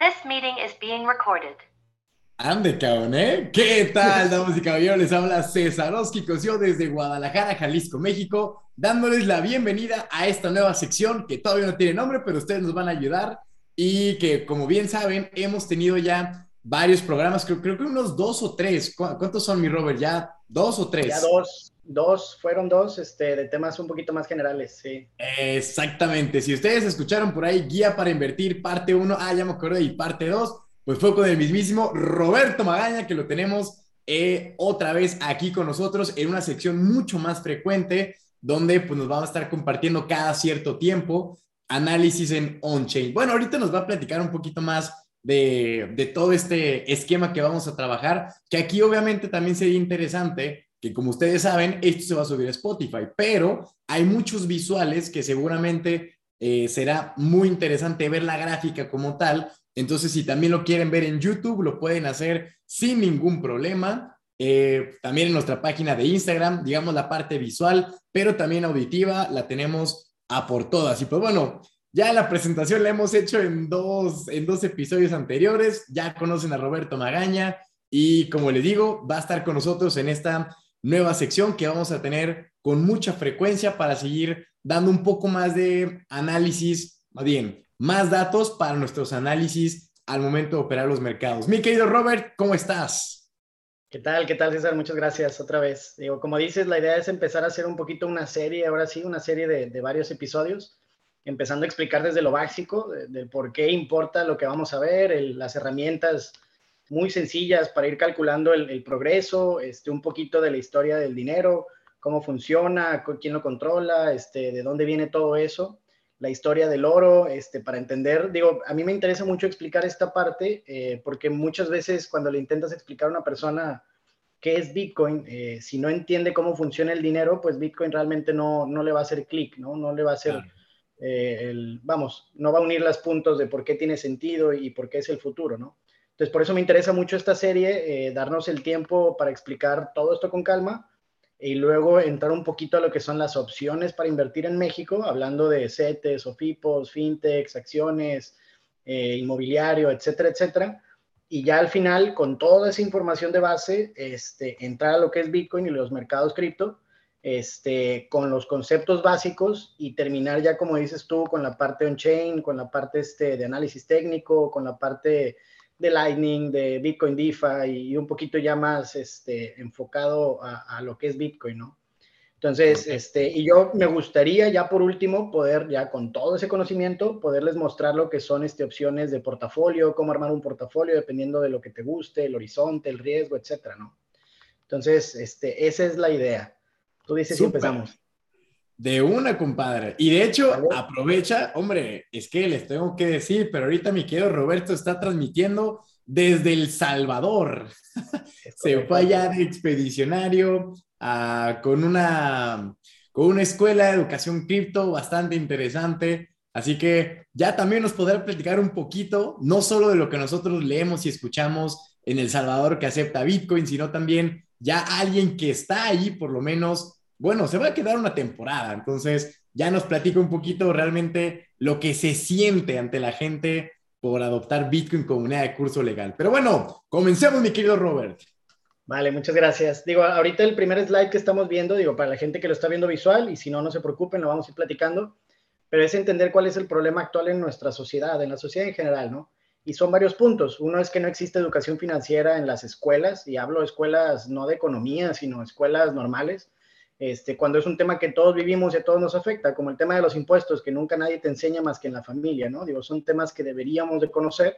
This meeting is being recorded. Ande, cabrón, ¿eh? ¿Qué tal, damas y caballeros? Les habla César Cosio desde Guadalajara, Jalisco, México, dándoles la bienvenida a esta nueva sección que todavía no tiene nombre, pero ustedes nos van a ayudar y que, como bien saben, hemos tenido ya varios programas, creo, creo que unos dos o tres. ¿Cuántos son, mi Robert? ¿Ya dos o tres? Ya dos, dos, fueron dos este, de temas un poquito más generales, sí. Exactamente. Si ustedes escucharon por ahí Guía para Invertir, parte uno, ah, ya me acuerdo, y parte dos, pues fue con el mismísimo Roberto Magaña, que lo tenemos eh, otra vez aquí con nosotros en una sección mucho más frecuente, donde pues nos vamos a estar compartiendo cada cierto tiempo análisis en on-chain. Bueno, ahorita nos va a platicar un poquito más de, de, todo este esquema que vamos a trabajar, que aquí obviamente también sería interesante que como ustedes saben, esto se va a subir a Spotify, pero hay muchos visuales que seguramente eh, será muy interesante ver la gráfica como tal, entonces, si también lo quieren ver en YouTube, lo pueden hacer sin ningún problema. Eh, también en nuestra página de Instagram, digamos la parte visual, pero también auditiva, la tenemos a por todas. Y pues bueno, ya la presentación la hemos hecho en dos, en dos episodios anteriores. Ya conocen a Roberto Magaña y como les digo, va a estar con nosotros en esta nueva sección que vamos a tener con mucha frecuencia para seguir dando un poco más de análisis, más bien, más datos para nuestros análisis al momento de operar los mercados. Mi querido Robert, ¿cómo estás? ¿Qué tal? ¿Qué tal, César? Muchas gracias otra vez. Digo, como dices, la idea es empezar a hacer un poquito una serie, ahora sí, una serie de, varios episodios, empezando a explicar desde lo básico, de, por qué importa lo que vamos a ver, las herramientas muy sencillas para ir calculando el, progreso, este, un poquito de la historia del dinero, cómo funciona, quién lo controla, este, de dónde viene todo eso la historia del oro, este, para entender, digo, a mí me interesa mucho explicar esta parte, eh, porque muchas veces cuando le intentas explicar a una persona qué es Bitcoin, eh, si no entiende cómo funciona el dinero, pues Bitcoin realmente no, no le va a hacer clic, ¿no? No le va a hacer, eh, el, vamos, no va a unir los puntos de por qué tiene sentido y por qué es el futuro, ¿no? Entonces, por eso me interesa mucho esta serie, darnos el tiempo para explicar todo esto con calma y luego entrar un poquito a lo que son las opciones para invertir en México, hablando de CETES, OFIPOS, fintechs, acciones, eh, inmobiliario, etcétera, etcétera. Y ya al final, con toda esa información de base, este, entrar a lo que es Bitcoin y los mercados cripto, este, con los conceptos básicos y terminar ya, como dices tú, con la parte on-chain, con la parte este, de análisis técnico, con la parte de Lightning, de Bitcoin DeFi y un poquito ya más este, enfocado a, lo que es Bitcoin, ¿no? Entonces, este, y yo me gustaría ya por último poder, ya con todo ese conocimiento, poderles mostrar lo que son este, opciones de portafolio, cómo armar un portafolio dependiendo de lo que te guste, el horizonte, el riesgo, etcétera, ¿no? Entonces, este, esa es la idea. Tú dices si empezamos. De una, compadre. Y de hecho, aprovecha, hombre, es que les tengo que decir, pero ahorita mi querido Roberto está transmitiendo desde El Salvador. Se fue allá de expedicionario ah, con, una, con una escuela de educación cripto bastante interesante. Así que ya también nos podrá platicar un poquito, no solo de lo que nosotros leemos y escuchamos en El Salvador que acepta Bitcoin, sino también ya alguien que está allí por lo menos bueno, se va a quedar una temporada, entonces ya nos platica un poquito realmente lo que se siente ante la gente por adoptar Bitcoin como unidad de curso legal. Pero bueno, comencemos, mi querido Robert. Vale, muchas gracias. Digo, ahorita el primer slide que estamos viendo, digo, para la gente que lo está viendo visual, y si no, no se preocupen, lo vamos a ir platicando, pero es entender cuál es el problema actual en nuestra sociedad, en la sociedad en general, ¿no? Y son varios puntos. Uno es que no existe educación financiera en las escuelas, y hablo de escuelas no de economía, sino escuelas normales este, cuando es un tema que todos vivimos y a todos nos afecta, como el tema de los impuestos, que nunca nadie te enseña más que en la familia, ¿no? Digo, son temas que deberíamos de conocer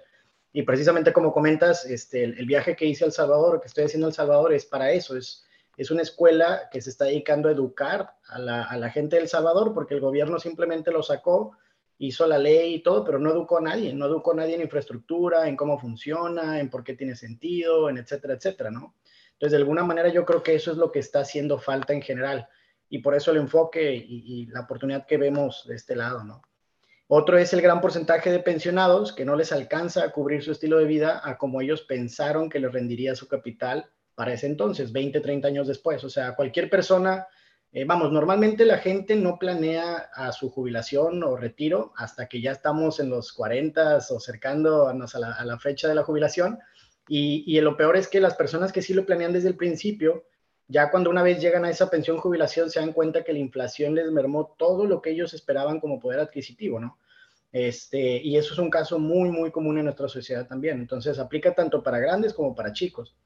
y precisamente como comentas, este, el, viaje que hice a El Salvador, que estoy haciendo El Salvador, es para eso, es, es una escuela que se está dedicando a educar a la, a la gente de El Salvador, porque el gobierno simplemente lo sacó, hizo la ley y todo, pero no educó a nadie, no educó a nadie en infraestructura, en cómo funciona, en por qué tiene sentido, en etcétera, etcétera, ¿no? Entonces, de alguna manera yo creo que eso es lo que está haciendo falta en general y por eso el enfoque y, la oportunidad que vemos de este lado, ¿no? Otro es el gran porcentaje de pensionados que no les alcanza a cubrir su estilo de vida a como ellos pensaron que les rendiría su capital para ese entonces, 20, 30 años después. O sea, cualquier persona Eh, vamos, normalmente la gente no planea a su jubilación o retiro hasta que ya estamos en los 40 o cercando a la, a la fecha de la jubilación. Y, lo peor es que las personas que sí lo planean desde el principio, ya cuando una vez llegan a esa pensión jubilación, se dan cuenta que la inflación les mermó todo lo que ellos esperaban como poder adquisitivo, ¿no? Este, y eso es un caso muy, muy común en nuestra sociedad también. Entonces, aplica tanto para grandes como para chicos.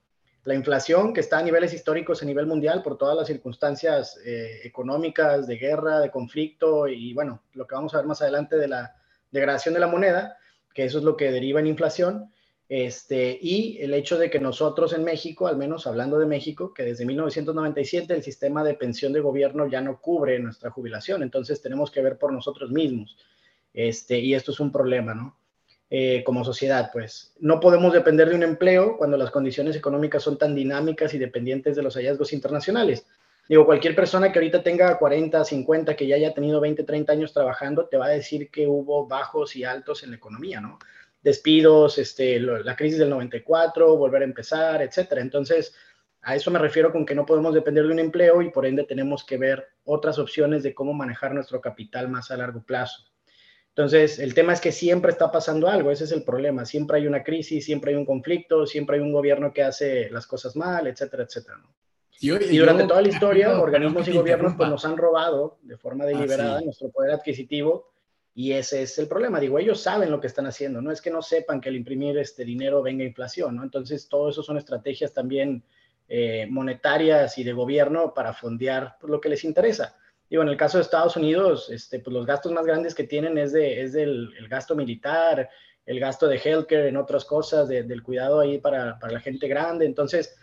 La inflación, que está a niveles históricos a nivel mundial por todas las circunstancias eh, económicas, de guerra, de conflicto y, bueno, lo que vamos a ver más adelante de la degradación de la moneda, que eso es lo que deriva en inflación. Este, y el hecho de que nosotros en México, al menos hablando de México, que desde 1997 el sistema de pensión de gobierno ya no cubre nuestra jubilación, entonces tenemos que ver por nosotros mismos. Este, y esto es un problema, ¿no? Eh, como sociedad, pues no podemos depender de un empleo cuando las condiciones económicas son tan dinámicas y dependientes de los hallazgos internacionales. Digo, cualquier persona que ahorita tenga 40, 50, que ya haya tenido 20, 30 años trabajando, te va a decir que hubo bajos y altos en la economía, ¿no? Despidos, este, la crisis del 94, volver a empezar, etcétera. Entonces, a eso me refiero con que no podemos depender de un empleo y por ende tenemos que ver otras opciones de cómo manejar nuestro capital más a largo plazo. Entonces, el tema es que siempre está pasando algo, ese es el problema. Siempre hay una crisis, siempre hay un conflicto, siempre hay un gobierno que hace las cosas mal, etcétera, etcétera. y durante toda la historia, organismos y gobiernos pues, nos han robado de forma deliberada nuestro poder adquisitivo y ese es el problema. Digo, ellos saben lo que están haciendo, no es que no sepan que al imprimir este dinero venga inflación, ¿no? Entonces, todo eso son estrategias también eh, monetarias y de gobierno para fondear lo que les interesa. Digo, en el caso de Estados Unidos, este, pues los gastos más grandes que tienen es, de, es del el gasto militar, el gasto de healthcare, en otras cosas, del cuidado ahí para, para, la gente grande. Entonces,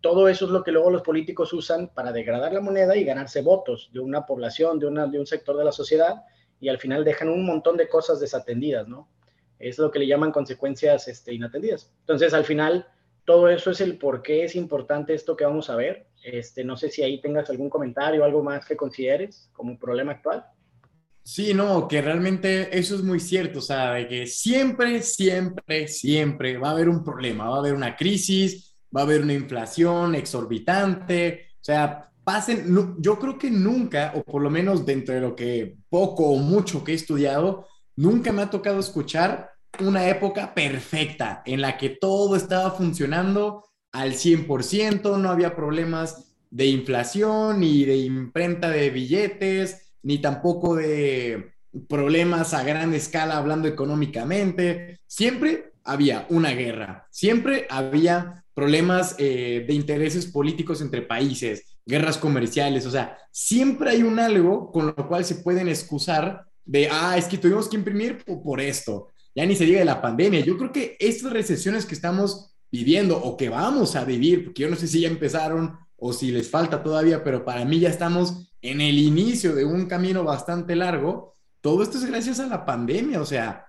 todo eso es lo que luego los políticos usan para degradar la moneda y ganarse votos de una población, de, una, de un sector de la sociedad, y al final dejan un montón de cosas desatendidas, ¿no? Es lo que le llaman consecuencias este, inatendidas. Entonces, al final, todo eso es el por qué es importante esto que vamos a ver. Este, no sé si ahí tengas algún comentario, algo más que consideres como un problema actual. Sí, no, que realmente eso es muy cierto, o sea, de que siempre, siempre, siempre va a haber un problema, va a haber una crisis, va a haber una inflación exorbitante, o sea, pasen, yo creo que nunca, o por lo menos dentro de lo que poco o mucho que he estudiado, nunca me ha tocado escuchar una época perfecta en la que todo estaba funcionando al 100%, no había problemas de inflación ni de imprenta de billetes, ni tampoco de problemas a gran escala hablando económicamente. Siempre había una guerra, siempre había problemas eh, de intereses políticos entre países, guerras comerciales, o sea, siempre hay un algo con lo cual se pueden excusar de, ah, es que tuvimos que imprimir por esto, ya ni se diga de la pandemia. Yo creo que estas recesiones que estamos viviendo o que vamos a vivir, porque yo no sé si ya empezaron o si les falta todavía, pero para mí ya estamos en el inicio de un camino bastante largo. Todo esto es gracias a la pandemia, o sea,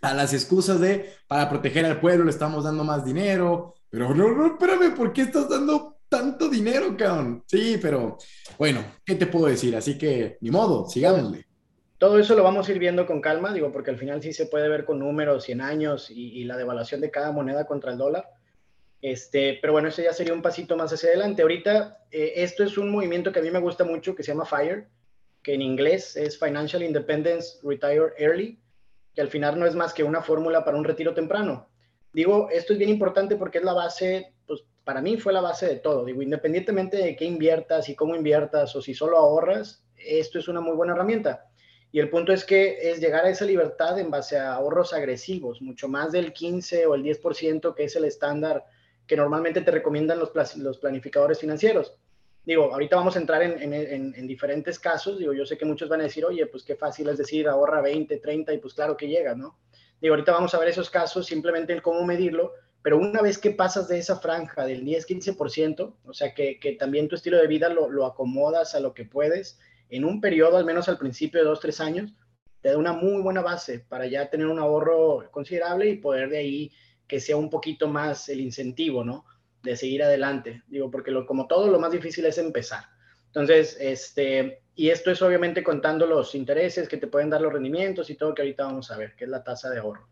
a las excusas de para proteger al pueblo le estamos dando más dinero, pero no, no, espérame, ¿por qué estás dando tanto dinero, cabrón? Sí, pero bueno, ¿qué te puedo decir? Así que, ni modo, sigámosle. Todo eso lo vamos a ir viendo con calma, digo, porque al final sí se puede ver con números, 100 años y, y la devaluación de cada moneda contra el dólar. Este, pero bueno, eso ya sería un pasito más hacia adelante. Ahorita, eh, esto es un movimiento que a mí me gusta mucho, que se llama FIRE, que en inglés es Financial Independence Retire Early, que al final no es más que una fórmula para un retiro temprano. Digo, esto es bien importante porque es la base, para mí fue la base de todo. Digo, independientemente de qué inviertas y cómo inviertas o si solo ahorras, esto es una muy buena herramienta. Y el punto es que es llegar a esa libertad en base a ahorros agresivos, mucho más del 15 o el 10% que es el estándar que normalmente te recomiendan los, planificadores financieros. Digo, ahorita vamos a entrar en, en, en, diferentes casos. Digo, yo sé que muchos van a decir, oye, pues qué fácil es decir, ahorra 20, 30 y pues claro que llega, ¿no? Digo, ahorita vamos a ver esos casos, simplemente el cómo medirlo, pero una vez que pasas de esa franja del 10-15%, o sea, que, que, también tu estilo de vida lo, lo, acomodas a lo que puedes en un periodo, al menos al principio de 2-3 años, te da una muy buena base para ya tener un ahorro considerable y poder de ahí que sea un poquito más el incentivo, ¿no? De seguir adelante. Digo, porque lo, como todo, lo más difícil es empezar. Entonces, este, y esto es obviamente contando los intereses que te pueden dar los rendimientos y todo que ahorita vamos a ver, que es la tasa de ahorro.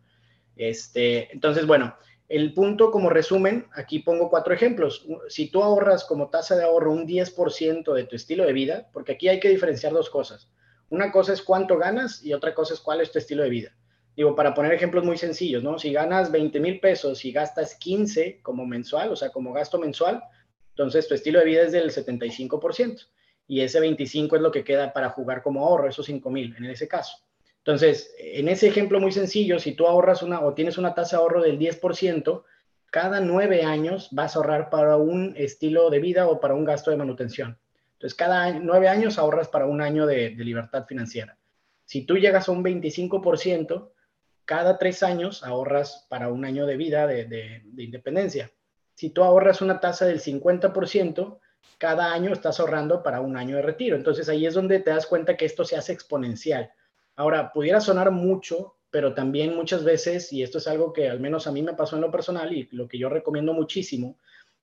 Este, entonces, bueno, el punto como resumen, aquí pongo cuatro ejemplos. Si tú ahorras como tasa de ahorro un 10% de tu estilo de vida, porque aquí hay que diferenciar dos cosas. Una cosa es cuánto ganas y otra cosa es cuál es tu estilo de vida. Digo, para poner ejemplos muy sencillos, ¿no? Si ganas 20 mil pesos y gastas 15 como mensual, o sea, como gasto mensual, entonces tu estilo de vida es del 75% y ese 25 es lo que queda para jugar como ahorro, esos 5 mil en ese caso. Entonces, en ese ejemplo muy sencillo, si tú ahorras una o tienes una tasa de ahorro del 10%, cada nueve años vas a ahorrar para un estilo de vida o para un gasto de manutención. Entonces, cada nueve años ahorras para un año de, libertad financiera. Si tú llegas a un 25%, cada tres años ahorras para un año de vida de, de independencia. Si tú ahorras una tasa del 50%, cada año estás ahorrando para un año de retiro. Entonces ahí es donde te das cuenta que esto se hace exponencial. Ahora, pudiera sonar mucho, pero también muchas veces, y esto es algo que al menos a mí me pasó en lo personal y lo que yo recomiendo muchísimo,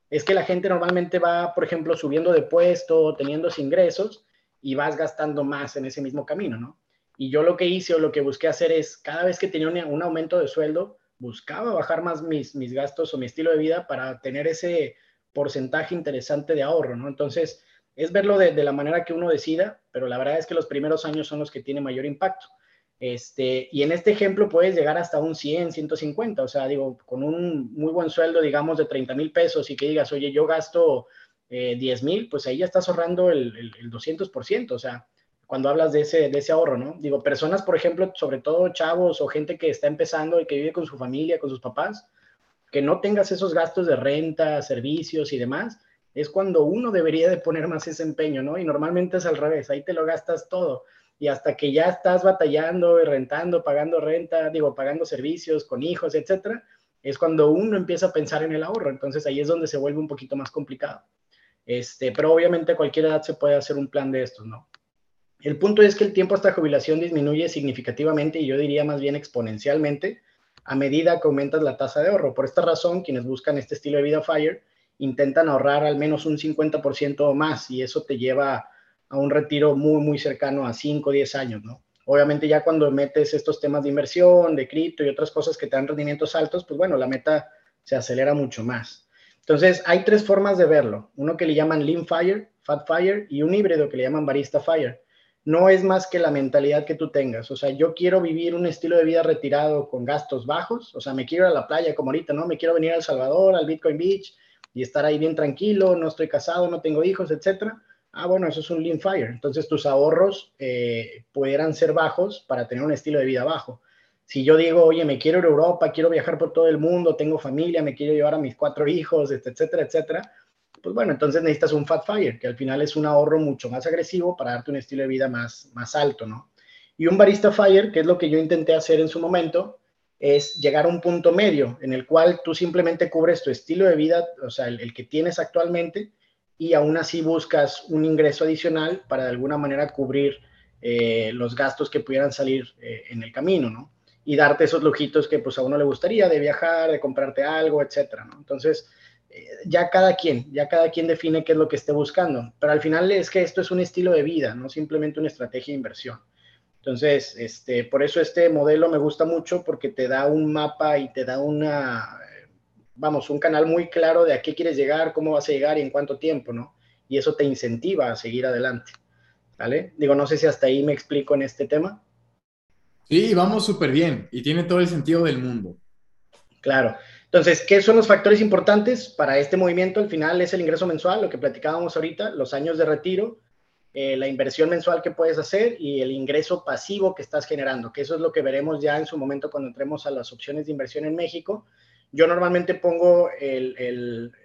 es que la gente normalmente va, por ejemplo, subiendo de puesto, teniendo ingresos y vas gastando más en ese mismo camino, ¿no? Y yo lo que hice o lo que busqué hacer es, cada vez que tenía un, aumento de sueldo, buscaba bajar más mis, mis gastos o mi estilo de vida para tener ese porcentaje interesante de ahorro, ¿no? Entonces, es verlo de, la manera que uno decida, pero la verdad es que los primeros años son los que tienen mayor impacto. Este, y en este ejemplo puedes llegar hasta un 100, 150, o sea, digo, con un muy buen sueldo, digamos, de 30 mil pesos y que digas, oye, yo gasto eh, 10 mil, pues ahí ya estás ahorrando el, el, el 200%, o sea, cuando hablas de ese, de ese ahorro, ¿no? Digo, personas, por ejemplo, sobre todo chavos o gente que está empezando y que vive con su familia, con sus papás, que no tengas esos gastos de renta, servicios y demás, es cuando uno debería de poner más ese empeño, ¿no? Y normalmente es al revés, ahí te lo gastas todo. Y hasta que ya estás batallando, rentando, pagando renta, digo, pagando servicios con hijos, etcétera, es cuando uno empieza a pensar en el ahorro. Entonces ahí es donde se vuelve un poquito más complicado. Este, pero obviamente a cualquier edad se puede hacer un plan de estos, ¿no? El punto es que el tiempo hasta jubilación disminuye significativamente y yo diría más bien exponencialmente a medida que aumentas la tasa de ahorro. Por esta razón, quienes buscan este estilo de vida FIRE intentan ahorrar al menos un 50% o más y eso te lleva a un retiro muy, muy cercano a 5 o 10 años, ¿no? Obviamente ya cuando metes estos temas de inversión, de cripto y otras cosas que te dan rendimientos altos, pues bueno, la meta se acelera mucho más. Entonces, hay tres formas de verlo. Uno que le llaman Lean Fire, Fat Fire y un híbrido que le llaman Barista Fire no es más que la mentalidad que tú tengas. O sea, yo quiero vivir un estilo de vida retirado con gastos bajos. O sea, me quiero a la playa como ahorita, ¿no? Me quiero venir a El Salvador, al Bitcoin Beach y estar ahí bien tranquilo, no estoy casado, no tengo hijos, etcétera. Ah, bueno, eso es un lean fire. Entonces tus ahorros eh, pudieran ser bajos para tener un estilo de vida bajo. Si yo digo, oye, me quiero ir a Europa, quiero viajar por todo el mundo, tengo familia, me quiero llevar a mis cuatro hijos, etcétera, etcétera, pues bueno, entonces necesitas un Fat Fire, que al final es un ahorro mucho más agresivo para darte un estilo de vida más, más alto, ¿no? Y un Barista Fire, que es lo que yo intenté hacer en su momento, es llegar a un punto medio en el cual tú simplemente cubres tu estilo de vida, o sea, el, que tienes actualmente, y aún así buscas un ingreso adicional para de alguna manera cubrir eh, los gastos que pudieran salir eh, en el camino, ¿no? Y darte esos lujitos que pues a uno le gustaría de viajar, de comprarte algo, etcétera, ¿no? Entonces, ya cada quien, ya cada quien define qué es lo que esté buscando, pero al final es que esto es un estilo de vida, no simplemente una estrategia de inversión. Entonces, este, por eso este modelo me gusta mucho porque te da un mapa y te da una, vamos, un canal muy claro de a qué quieres llegar, cómo vas a llegar y en cuánto tiempo, ¿no? Y eso te incentiva a seguir adelante, ¿vale? Digo, no sé si hasta ahí me explico en este tema. Sí, vamos súper bien y tiene todo el sentido del mundo. Claro. Entonces, ¿qué son los factores importantes para este movimiento? Al final es el ingreso mensual, lo que platicábamos ahorita, los años de retiro, eh, la inversión mensual que puedes hacer y el ingreso pasivo que estás generando, que eso es lo que veremos ya en su momento cuando entremos a las opciones de inversión en México. Yo normalmente pongo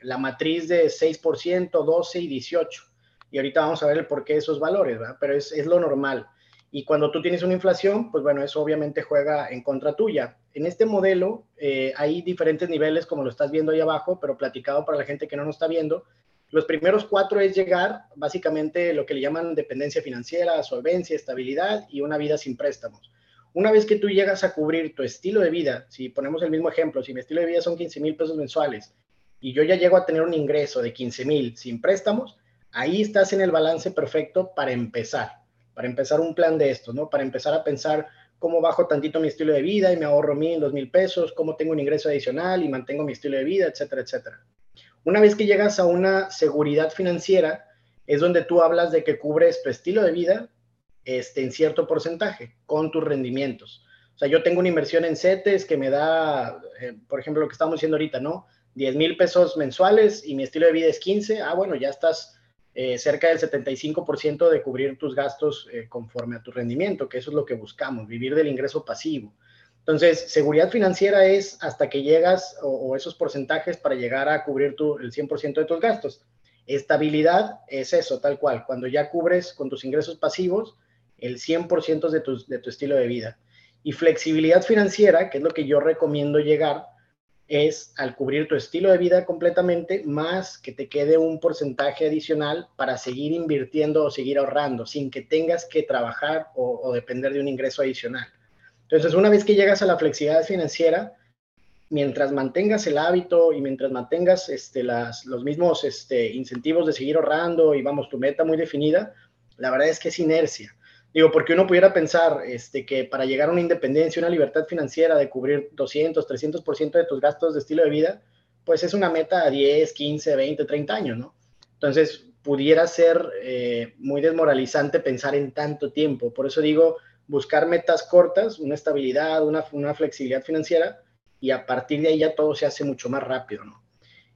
la matriz de 6%, 12 y 18. Y ahorita vamos a ver el por qué esos valores, ¿verdad? Pero es, es lo normal. Y cuando tú tienes una inflación, pues bueno, eso obviamente juega en contra tuya en este modelo eh, hay diferentes niveles, como lo estás viendo ahí abajo, pero platicado para la gente que no nos está viendo. Los primeros cuatro es llegar, básicamente, lo que le llaman dependencia financiera, solvencia, estabilidad y una vida sin préstamos. Una vez que tú llegas a cubrir tu estilo de vida, si ponemos el mismo ejemplo, si mi estilo de vida son 15 mil pesos mensuales y yo ya llego a tener un ingreso de 15 mil sin préstamos, ahí estás en el balance perfecto para empezar, para empezar un plan de esto, ¿no? Para empezar a pensar cómo bajo tantito mi estilo de vida y me ahorro mil, dos mil pesos, cómo tengo un ingreso adicional y mantengo mi estilo de vida, etcétera, etcétera. Una vez que llegas a una seguridad financiera, es donde tú hablas de que cubres tu estilo de vida este, en cierto porcentaje con tus rendimientos. O sea, yo tengo una inversión en CETES que me da, eh, por ejemplo, lo que estamos diciendo ahorita, ¿no? 10 mil pesos mensuales y mi estilo de vida es 15. Ah, bueno, ya estás eh, cerca del 75% de cubrir tus gastos eh, conforme a tu rendimiento, que eso es lo que buscamos, vivir del ingreso pasivo. Entonces, seguridad financiera es hasta que llegas o, esos porcentajes para llegar a cubrir tu, el 100% de tus gastos. Estabilidad es eso, tal cual, cuando ya cubres con tus ingresos pasivos el 100% de tu, de tu estilo de vida. Y flexibilidad financiera, que es lo que yo recomiendo llegar, es al cubrir tu estilo de vida completamente, más que te quede un porcentaje adicional para seguir invirtiendo o seguir ahorrando, sin que tengas que trabajar o, depender de un ingreso adicional. Entonces, una vez que llegas a la flexibilidad financiera, mientras mantengas el hábito y mientras mantengas este, los mismos este, incentivos de seguir ahorrando y vamos, tu meta muy definida, la verdad es que es inercia. Digo, porque uno pudiera pensar este, que para llegar a una independencia, una libertad financiera de cubrir 200, 300% de tus gastos de estilo de vida, pues es una meta a 10, 15, 20, 30 años, ¿no? Entonces, pudiera ser eh, muy desmoralizante pensar en tanto tiempo. Por eso digo, buscar metas cortas, una estabilidad, una, una flexibilidad financiera, y a partir de ahí ya todo se hace mucho más rápido, ¿no?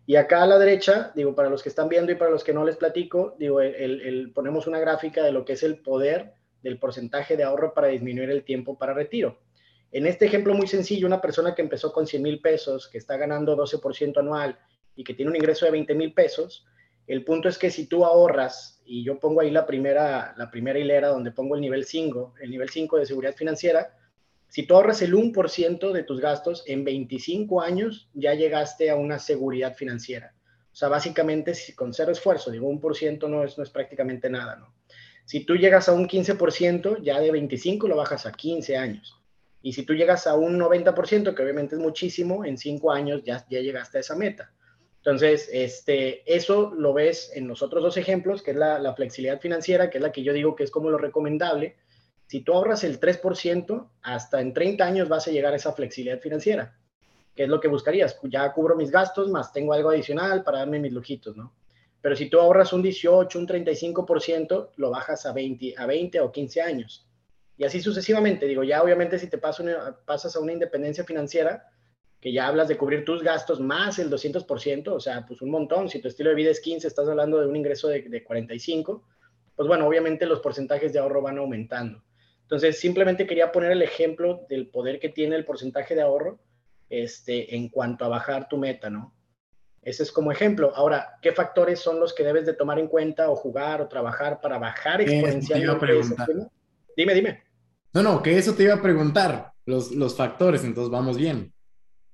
Y acá a la derecha, digo, para los que están viendo y para los que no les platico, digo, el, ponemos una gráfica de lo que es el poder del porcentaje de ahorro para disminuir el tiempo para retiro. En este ejemplo muy sencillo, una persona que empezó con 100 mil pesos, que está ganando 12% anual y que tiene un ingreso de 20 mil pesos, el punto es que si tú ahorras, y yo pongo ahí la primera, la primera hilera donde pongo el nivel 5, el nivel 5 de seguridad financiera, si tú ahorras el 1% de tus gastos, en 25 años ya llegaste a una seguridad financiera. O sea, básicamente si con cero esfuerzo, digo, 1% no es, no es prácticamente nada, ¿no? Si tú llegas a un 15%, ya de 25 lo bajas a 15 años. Y si tú llegas a un 90%, que obviamente es muchísimo, en 5 años ya, ya llegaste a esa meta. Entonces, este, eso lo ves en los otros dos ejemplos, que es la, la, flexibilidad financiera, que es la que yo digo que es como lo recomendable. Si tú ahorras el 3%, hasta en 30 años vas a llegar a esa flexibilidad financiera, que es lo que buscarías. Ya cubro mis gastos, más tengo algo adicional para darme mis lujitos, ¿no? Pero si tú ahorras un 18, un 35%, lo bajas a 20, a 20 o 15 años. Y así sucesivamente. Digo, ya obviamente si te pasas a una independencia financiera, que ya hablas de cubrir tus gastos más el 200%, o sea, pues un montón. Si tu estilo de vida es 15, estás hablando de un ingreso de, de 45, pues bueno, obviamente los porcentajes de ahorro van aumentando. Entonces, simplemente quería poner el ejemplo del poder que tiene el porcentaje de ahorro este, en cuanto a bajar tu meta, ¿no? Ese es como ejemplo. Ahora, ¿qué factores son los que debes de tomar en cuenta o jugar o trabajar para bajar exponencialmente? Dime, dime. No, no, que eso te iba a preguntar, los, los factores, entonces vamos bien.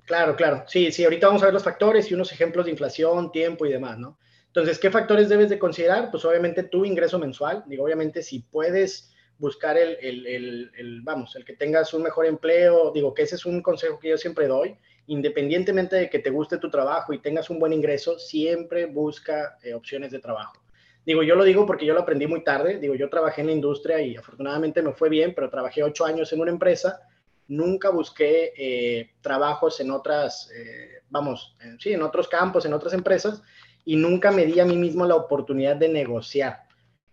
Claro, claro. Sí, sí, ahorita vamos a ver los factores y unos ejemplos de inflación, tiempo y demás, ¿no? Entonces, ¿qué factores debes de considerar? Pues obviamente tu ingreso mensual. Digo, obviamente si puedes buscar el, el, el, vamos, el que tengas un mejor empleo, digo que ese es un consejo que yo siempre doy, independientemente de que te guste tu trabajo y tengas un buen ingreso, siempre busca eh, opciones de trabajo. Digo, yo lo digo porque yo lo aprendí muy tarde. Digo, yo trabajé en la industria y afortunadamente me fue bien, pero trabajé ocho años en una empresa. Nunca busqué eh, trabajos en otras, eh, vamos, sí, en otros campos, en otras empresas, y nunca me di a mí mismo la oportunidad de negociar,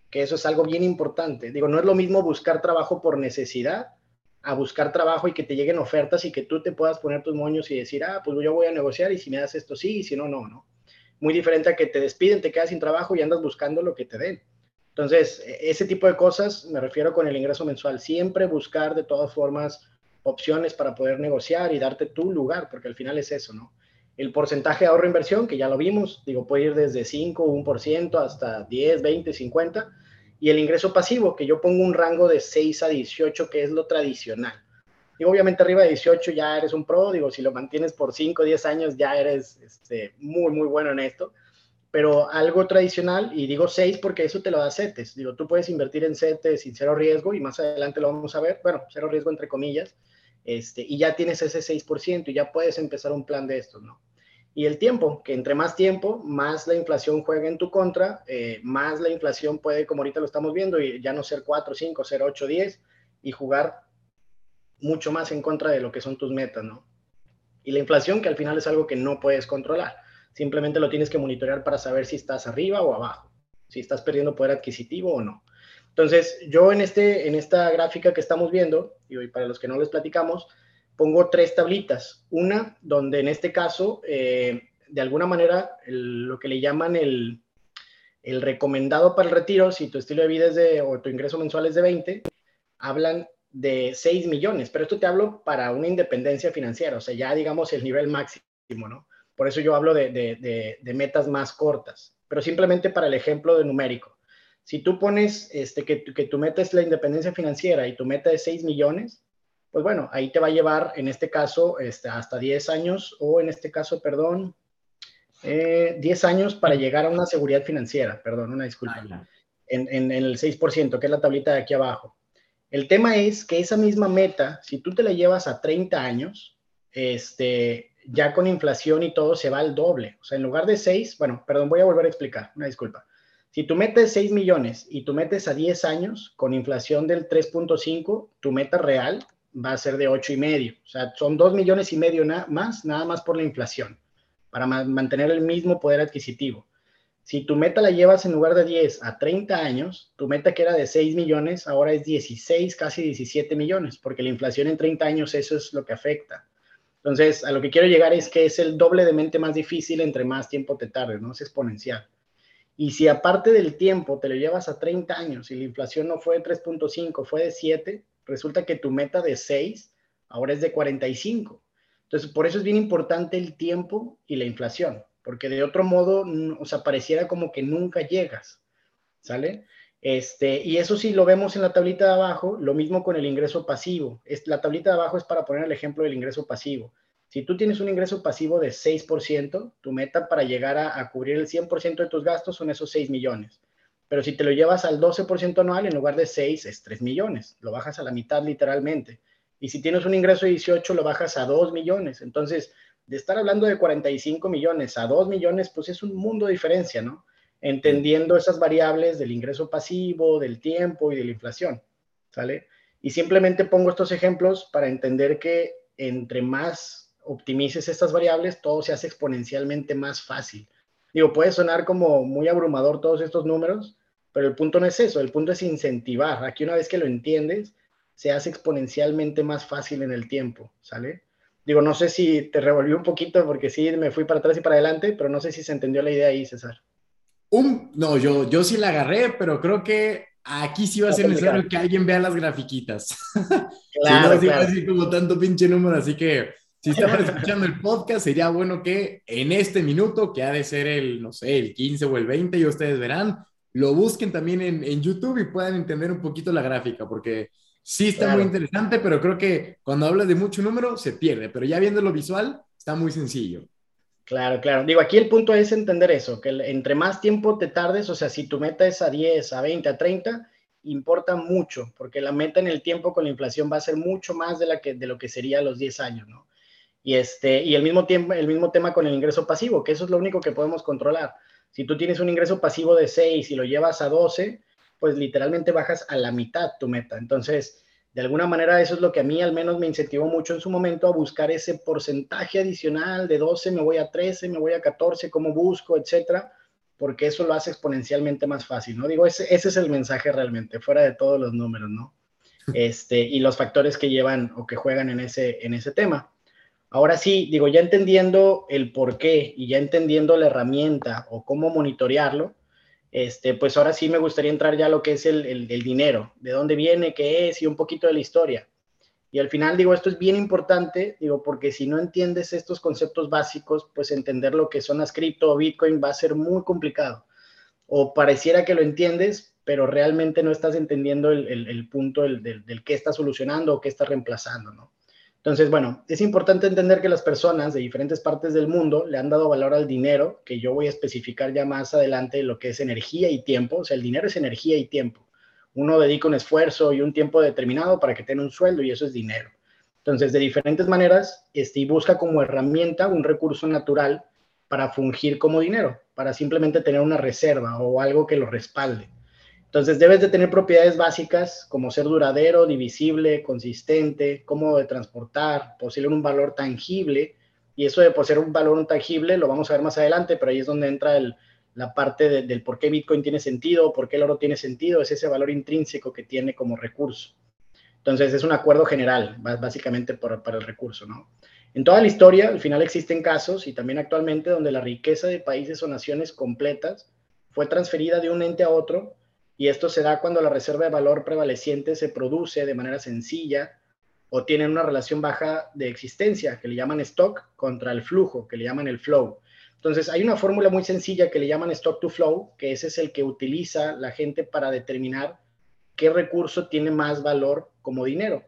que eso es algo bien importante. Digo, no es lo mismo buscar trabajo por necesidad a buscar trabajo y que te lleguen ofertas y que tú te puedas poner tus moños y decir, ah, pues yo voy a negociar y si me das esto sí, y si no, no, no. Muy diferente a que te despiden, te quedas sin trabajo y andas buscando lo que te den. Entonces, e, ese tipo de cosas me refiero con el ingreso mensual. Siempre buscar de todas formas opciones para poder negociar y darte tu lugar, porque al final es eso, ¿no? El porcentaje de ahorro inversión, que ya lo vimos, digo, puede ir desde 5, 1% hasta 10, 20, 50 y el ingreso pasivo, que yo pongo un rango de 6 a 18, que es lo tradicional. Y obviamente arriba de 18 ya eres un pro, digo, si lo mantienes por 5 o 10 años ya eres este, muy, muy bueno en esto. Pero algo tradicional, y digo 6 porque eso te lo da CETES. Digo, tú puedes invertir en CETES sin cero riesgo y más adelante lo vamos a ver. Bueno, cero riesgo entre comillas. Este, y ya tienes ese 6% y ya puedes empezar un plan de estos, ¿no? y el tiempo, que entre más tiempo, más la inflación juega en tu contra, eh, más la inflación puede, como ahorita lo estamos viendo, y ya no ser 4, 5, ser 8, 10 y jugar mucho más en contra de lo que son tus metas, ¿no? Y la inflación, que al final es algo que no puedes controlar. Simplemente lo tienes que monitorear para saber si estás arriba o abajo, si estás perdiendo poder adquisitivo o no. Entonces, yo en, este, en esta gráfica que estamos viendo, y para los que no les platicamos, pongo tres tablitas. Una donde en este caso, eh, de alguna manera, lo que le llaman el, el recomendado para el retiro, si tu estilo de vida es de, o tu ingreso mensual es de 20, hablan de 6 millones, pero esto te hablo para una independencia financiera, o sea, ya digamos el nivel máximo, ¿no? Por eso yo hablo de, de, de, metas más cortas, pero simplemente para el ejemplo de numérico. Si tú pones este, que, que tu meta es la independencia financiera y tu meta es 6 millones, pues bueno, ahí te va a llevar en este caso este, hasta 10 años o en este caso, perdón, 10 eh, años para llegar a una seguridad financiera, perdón, una disculpa, en, en, en el 6%, que es la tablita de aquí abajo. El tema es que esa misma meta, si tú te la llevas a 30 años, este, ya con inflación y todo se va al doble. O sea, en lugar de 6, bueno, perdón, voy a volver a explicar, una disculpa. Si tú metes 6 millones y tú metes a 10 años con inflación del 3.5, tu meta real va a ser de 8 y medio. O sea, son 2 millones y medio más, nada más por la inflación, para mantener el mismo poder adquisitivo. Si tu meta la llevas en lugar de 10 a 30 años, tu meta que era de 6 millones, ahora es 16, casi 17 millones, porque la inflación en 30 años eso es lo que afecta. Entonces, a lo que quiero llegar es que es el doble de mente más difícil entre más tiempo te tardes, ¿no? Es exponencial. Y si aparte del tiempo te lo llevas a 30 años y la inflación no fue de 3.5, fue de 7, resulta que tu meta de 6 ahora es de 45. Entonces, por eso es bien importante el tiempo y la inflación porque de otro modo, o sea, pareciera como que nunca llegas, ¿sale? Este, y eso sí lo vemos en la tablita de abajo, lo mismo con el ingreso pasivo. Es, la tablita de abajo es para poner el ejemplo del ingreso pasivo. Si tú tienes un ingreso pasivo de 6%, tu meta para llegar a, cubrir el 100% de tus gastos son esos 6 millones. Pero si te lo llevas al 12% anual, en lugar de 6 es 3 millones. Lo bajas a la mitad literalmente. Y si tienes un ingreso de 18, lo bajas a 2 millones. Entonces, de estar hablando de 45 millones a 2 millones, pues es un mundo de diferencia, ¿no? Entendiendo esas variables del ingreso pasivo, del tiempo y de la inflación, ¿sale? Y simplemente pongo estos ejemplos para entender que entre más optimices estas variables, todo se hace exponencialmente más fácil. Digo, puede sonar como muy abrumador todos estos números, pero el punto no es eso, el punto es incentivar. Aquí una vez que lo entiendes, se hace exponencialmente más fácil en el tiempo, ¿sale? Digo, no sé si te revolvió un poquito porque sí me fui para atrás y para adelante, pero no sé si se entendió la idea ahí, César. Un, no, yo, yo sí la agarré, pero creo que aquí sí va a ser necesario que alguien vea las grafiquitas. Claro, si no, claro. así como tanto pinche número, así que si estaban escuchando el podcast, sería bueno que en este minuto, que ha de ser el, no sé, el 15 o el 20, y ustedes verán, lo busquen también en, en YouTube y puedan entender un poquito la gráfica, porque Sí está muy interesante, pero creo que cuando hablas de mucho número se pierde, pero ya viendo lo visual está muy sencillo. Claro, claro. Digo, aquí el punto es entender eso, que entre más tiempo te tardes, o sea, si tu meta es a 10, a 20, a 30, importa mucho, porque la meta en el tiempo con la inflación va a ser mucho más de, la que, de lo que sería a los 10 años, ¿no? Y, este, y el, mismo tiempo, el mismo tema con el ingreso pasivo, que eso es lo único que podemos controlar. Si tú tienes un ingreso pasivo de 6 y lo llevas a 12, pues literalmente bajas a la mitad tu meta. Entonces, de alguna manera eso es lo que a mí al menos me incentivó mucho en su momento a buscar ese porcentaje adicional de 12, me voy a 13, me voy a 14, cómo busco, etcétera, porque eso lo hace exponencialmente más fácil, ¿no? Digo, ese, ese es el mensaje realmente, fuera de todos los números, ¿no? Este, y los factores que llevan o que juegan en ese, en ese tema. Ahora sí, digo, ya entendiendo el por qué y ya entendiendo la herramienta o cómo monitorearlo, este, pues ahora sí me gustaría entrar ya a lo que es el, el, dinero, de dónde viene, qué es y un poquito de la historia. Y al final digo, esto es bien importante, digo, porque si no entiendes estos conceptos básicos, pues entender lo que son las cripto o Bitcoin va a ser muy complicado. O pareciera que lo entiendes, pero realmente no estás entendiendo el, el, el punto del, del, del, qué está solucionando o qué está reemplazando, ¿no? Entonces, bueno, es importante entender que las personas de diferentes partes del mundo le han dado valor al dinero, que yo voy a especificar ya más adelante lo que es energía y tiempo. O sea, el dinero es energía y tiempo. Uno dedica un esfuerzo y un tiempo determinado para que tenga un sueldo y eso es dinero. Entonces, de diferentes maneras, este, busca como herramienta un recurso natural para fungir como dinero, para simplemente tener una reserva o algo que lo respalde. Entonces debes de tener propiedades básicas como ser duradero, divisible, consistente, cómodo de transportar, poseer un valor tangible. Y eso de poseer un valor tangible lo vamos a ver más adelante, pero ahí es donde entra la parte del por qué Bitcoin tiene sentido, por qué el oro tiene sentido, es ese valor intrínseco que tiene como recurso. Entonces es un acuerdo general, básicamente para el recurso. En toda la historia, al final existen casos y también actualmente donde la riqueza de países o naciones completas fue transferida de un ente a otro y esto se da cuando la reserva de valor prevaleciente se produce de manera sencilla o tiene una relación baja de existencia, que le llaman stock, contra el flujo, que le llaman el flow. Entonces, hay una fórmula muy sencilla que le llaman stock to flow, que ese es el que utiliza la gente para determinar qué recurso tiene más valor como dinero,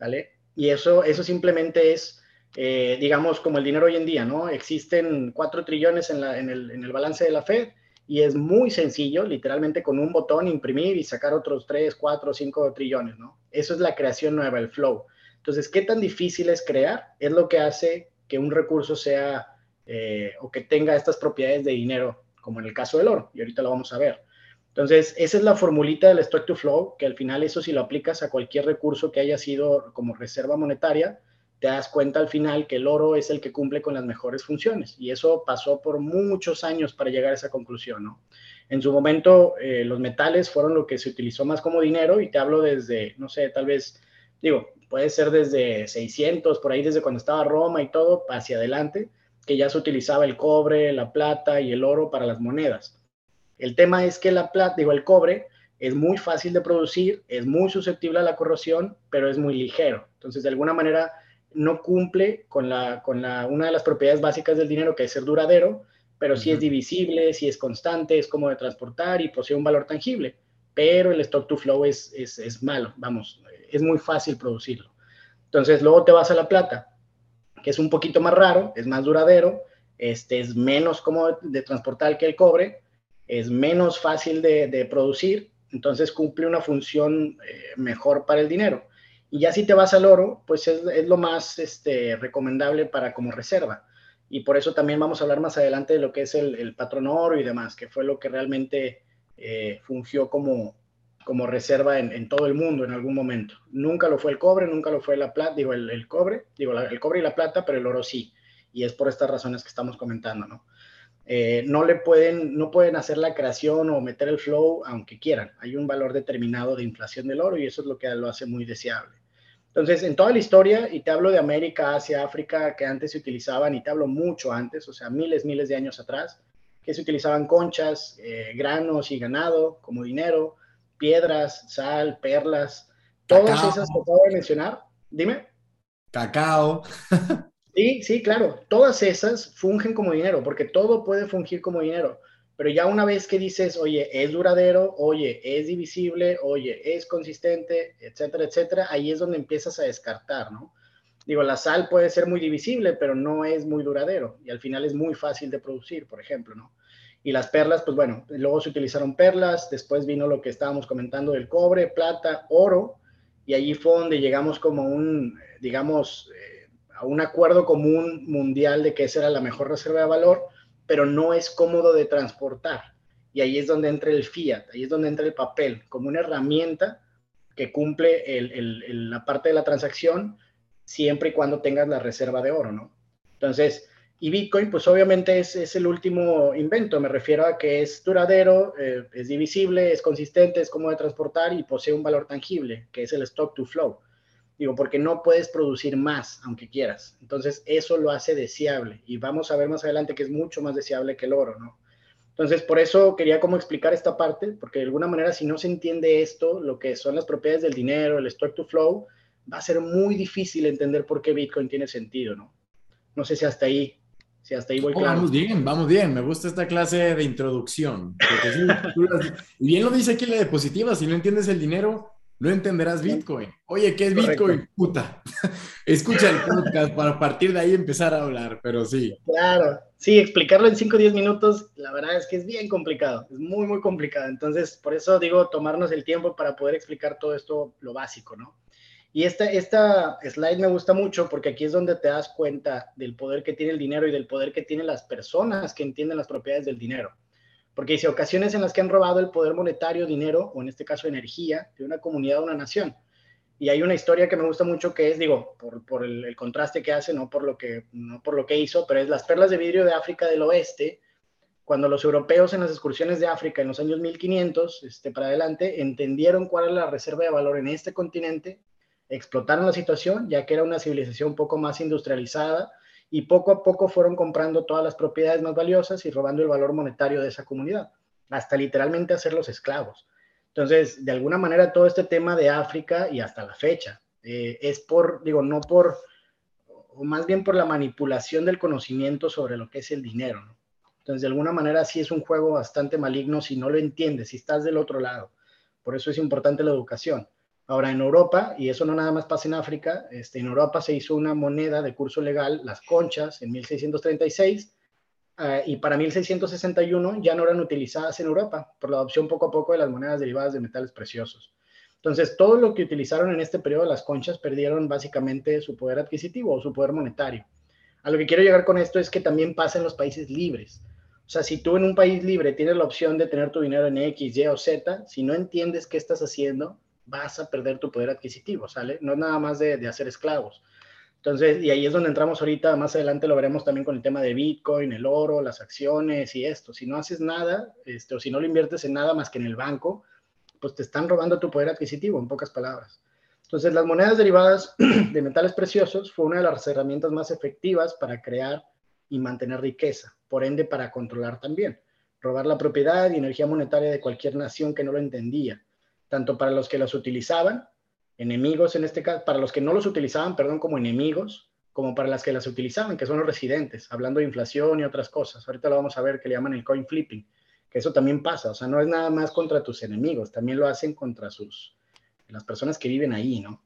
¿vale? Y eso, eso simplemente es eh, digamos, como el dinero hoy en día, ¿no? Existen 4 trillones en, el, balance de la Fed y es muy sencillo, literalmente con un botón imprimir y sacar otros 3, 4, 5 trillones, ¿no? Eso es la creación nueva, el flow. Entonces, ¿qué tan difícil es crear? Es lo que hace que un recurso sea eh, o que tenga estas propiedades de dinero, como en el caso del oro, y ahorita lo vamos a ver. Entonces, esa es la formulita del stock to flow, que al final eso si lo aplicas a cualquier recurso que haya sido como reserva monetaria, te das cuenta al final que el oro es el que cumple con las mejores funciones. Y eso pasó por muchos años para llegar a esa conclusión, ¿no? En su momento, eh, los metales fueron lo que se utilizó más como dinero y te hablo desde, no sé, tal vez, digo, puede ser desde 600, por ahí desde cuando estaba Roma y todo, hacia adelante, que ya se utilizaba el cobre, la plata y el oro para las monedas. El tema es que la plata, digo, el cobre es muy fácil de producir, es muy susceptible a la corrosión, pero es muy ligero. Entonces, de alguna manera, no cumple con, la, con la, una de las propiedades básicas del dinero, que es ser duradero, pero sí es divisible, sí es constante, es como de transportar y posee un valor tangible. Pero el stock to flow es, es, es malo, vamos, es muy fácil producirlo. Entonces, luego te vas a la plata, que es un poquito más raro, es más duradero, este, es menos cómodo de transportar que el cobre, es menos fácil de, de producir, entonces cumple una función eh, mejor para el dinero. Y ya si te vas al oro, pues es, lo más este, recomendable para como reserva. Y por eso también vamos a hablar más adelante de lo que es el, patrón oro y demás, que fue lo que realmente eh, fungió como, como reserva en, todo el mundo en algún momento. Nunca lo fue el cobre, nunca lo fue la plata, digo el, cobre, digo el cobre y la plata, pero el oro sí. Y es por estas razones que estamos comentando, ¿no? Eh, no le pueden, no pueden hacer la creación o meter el flow aunque quieran. Hay un valor determinado de inflación del oro y eso es lo que lo hace muy deseable. Entonces, en toda la historia, y te hablo de América, Asia, África, que antes se utilizaban, y te hablo mucho antes, o sea, miles, miles de años atrás, que se utilizaban conchas, eh, granos y ganado como dinero, piedras, sal, perlas, todas esas que acabo de mencionar. Dime. Cacao. sí, sí, claro. Todas esas fungen como dinero, porque todo puede fungir como dinero. Pero ya una vez que dices, oye, es duradero, oye, es divisible, oye, es consistente, etcétera, etcétera, ahí es donde empiezas a descartar, ¿no? Digo, la sal puede ser muy divisible, pero no es muy duradero y al final es muy fácil de producir, por ejemplo, ¿no? Y las perlas, pues bueno, luego se utilizaron perlas, después vino lo que estábamos comentando del cobre, plata, oro, y allí fue donde llegamos como un, digamos, eh, a un acuerdo común mundial de que esa era la mejor reserva de valor pero no es cómodo de transportar. Y ahí es donde entra el fiat, ahí es donde entra el papel, como una herramienta que cumple la parte de la transacción siempre y cuando tengas la reserva de oro, ¿no? Entonces, y Bitcoin, pues obviamente es, el último invento, me refiero a que es duradero, eh, es divisible, es consistente, es cómodo de transportar y posee un valor tangible, que es el stock to flow. Digo, porque no puedes producir más, aunque quieras. Entonces, eso lo hace deseable. Y vamos a ver más adelante que es mucho más deseable que el oro, ¿no? Entonces, por eso quería como explicar esta parte, porque de alguna manera, si no se entiende esto, lo que son las propiedades del dinero, el stock to flow, va a ser muy difícil entender por qué Bitcoin tiene sentido, ¿no? No sé si hasta ahí, si hasta ahí voy oh, Vamos bien, vamos bien. Me gusta esta clase de introducción. y bien lo dice aquí la diapositiva, si no entiendes el dinero, no entenderás Bitcoin. Oye, ¿qué es Bitcoin? Puta. Escucha el podcast para partir de ahí empezar a hablar, pero sí. Claro, sí, explicarlo en 5 o 10 minutos, la verdad es que es bien complicado, es muy, muy complicado. Entonces, por eso digo, tomarnos el tiempo para poder explicar todo esto, lo básico, ¿no? Y esta, esta slide me gusta mucho porque aquí es donde te das cuenta del poder que tiene el dinero y del poder que tienen las personas que entienden las propiedades del dinero. Porque dice ocasiones en las que han robado el poder monetario, dinero, o en este caso energía, de una comunidad o una nación. Y hay una historia que me gusta mucho que es, digo, por, el, el, contraste que hace, no por, lo que, no por lo que hizo, pero es las perlas de vidrio de África del Oeste, cuando los europeos en las excursiones de África en los años 1500 este, para adelante entendieron cuál era la reserva de valor en este continente, explotaron la situación, ya que era una civilización un poco más industrializada, y poco a poco fueron comprando todas las propiedades más valiosas y robando el valor monetario de esa comunidad, hasta literalmente hacerlos esclavos. Entonces, de alguna manera, todo este tema de África y hasta la fecha eh, es por, digo, no por, o más bien por la manipulación del conocimiento sobre lo que es el dinero. Entonces, de alguna manera, sí es un juego bastante maligno si no lo entiendes, si estás del otro lado. Por eso es importante la educación. Ahora, en Europa, y eso no nada más pasa en África, este, en Europa se hizo una moneda de curso legal, las conchas, en 1636, uh, y para 1661 ya no eran utilizadas en Europa por la adopción poco a poco de las monedas derivadas de metales preciosos. Entonces, todo lo que utilizaron en este periodo las conchas perdieron básicamente su poder adquisitivo o su poder monetario. A lo que quiero llegar con esto es que también pasa en los países libres. O sea, si tú en un país libre tienes la opción de tener tu dinero en X, Y o Z, si no entiendes qué estás haciendo, vas a perder tu poder adquisitivo, ¿sale? No es nada más de, hacer esclavos. Entonces, y ahí es donde entramos ahorita, más adelante lo veremos también con el tema de Bitcoin, el oro, las acciones y esto. Si no haces nada, este, o si no lo inviertes en nada más que en el banco, pues te están robando tu poder adquisitivo, en pocas palabras. Entonces, las monedas derivadas de metales preciosos fue una de las herramientas más efectivas para crear y mantener riqueza, por ende para controlar también, robar la propiedad y energía monetaria de cualquier nación que no lo entendía tanto para los que los utilizaban, enemigos en este caso, para los que no los utilizaban, perdón, como enemigos, como para las que las utilizaban, que son los residentes, hablando de inflación y otras cosas. Ahorita lo vamos a ver que le llaman el coin flipping, que eso también pasa, o sea, no es nada más contra tus enemigos, también lo hacen contra sus, las personas que viven ahí, ¿no?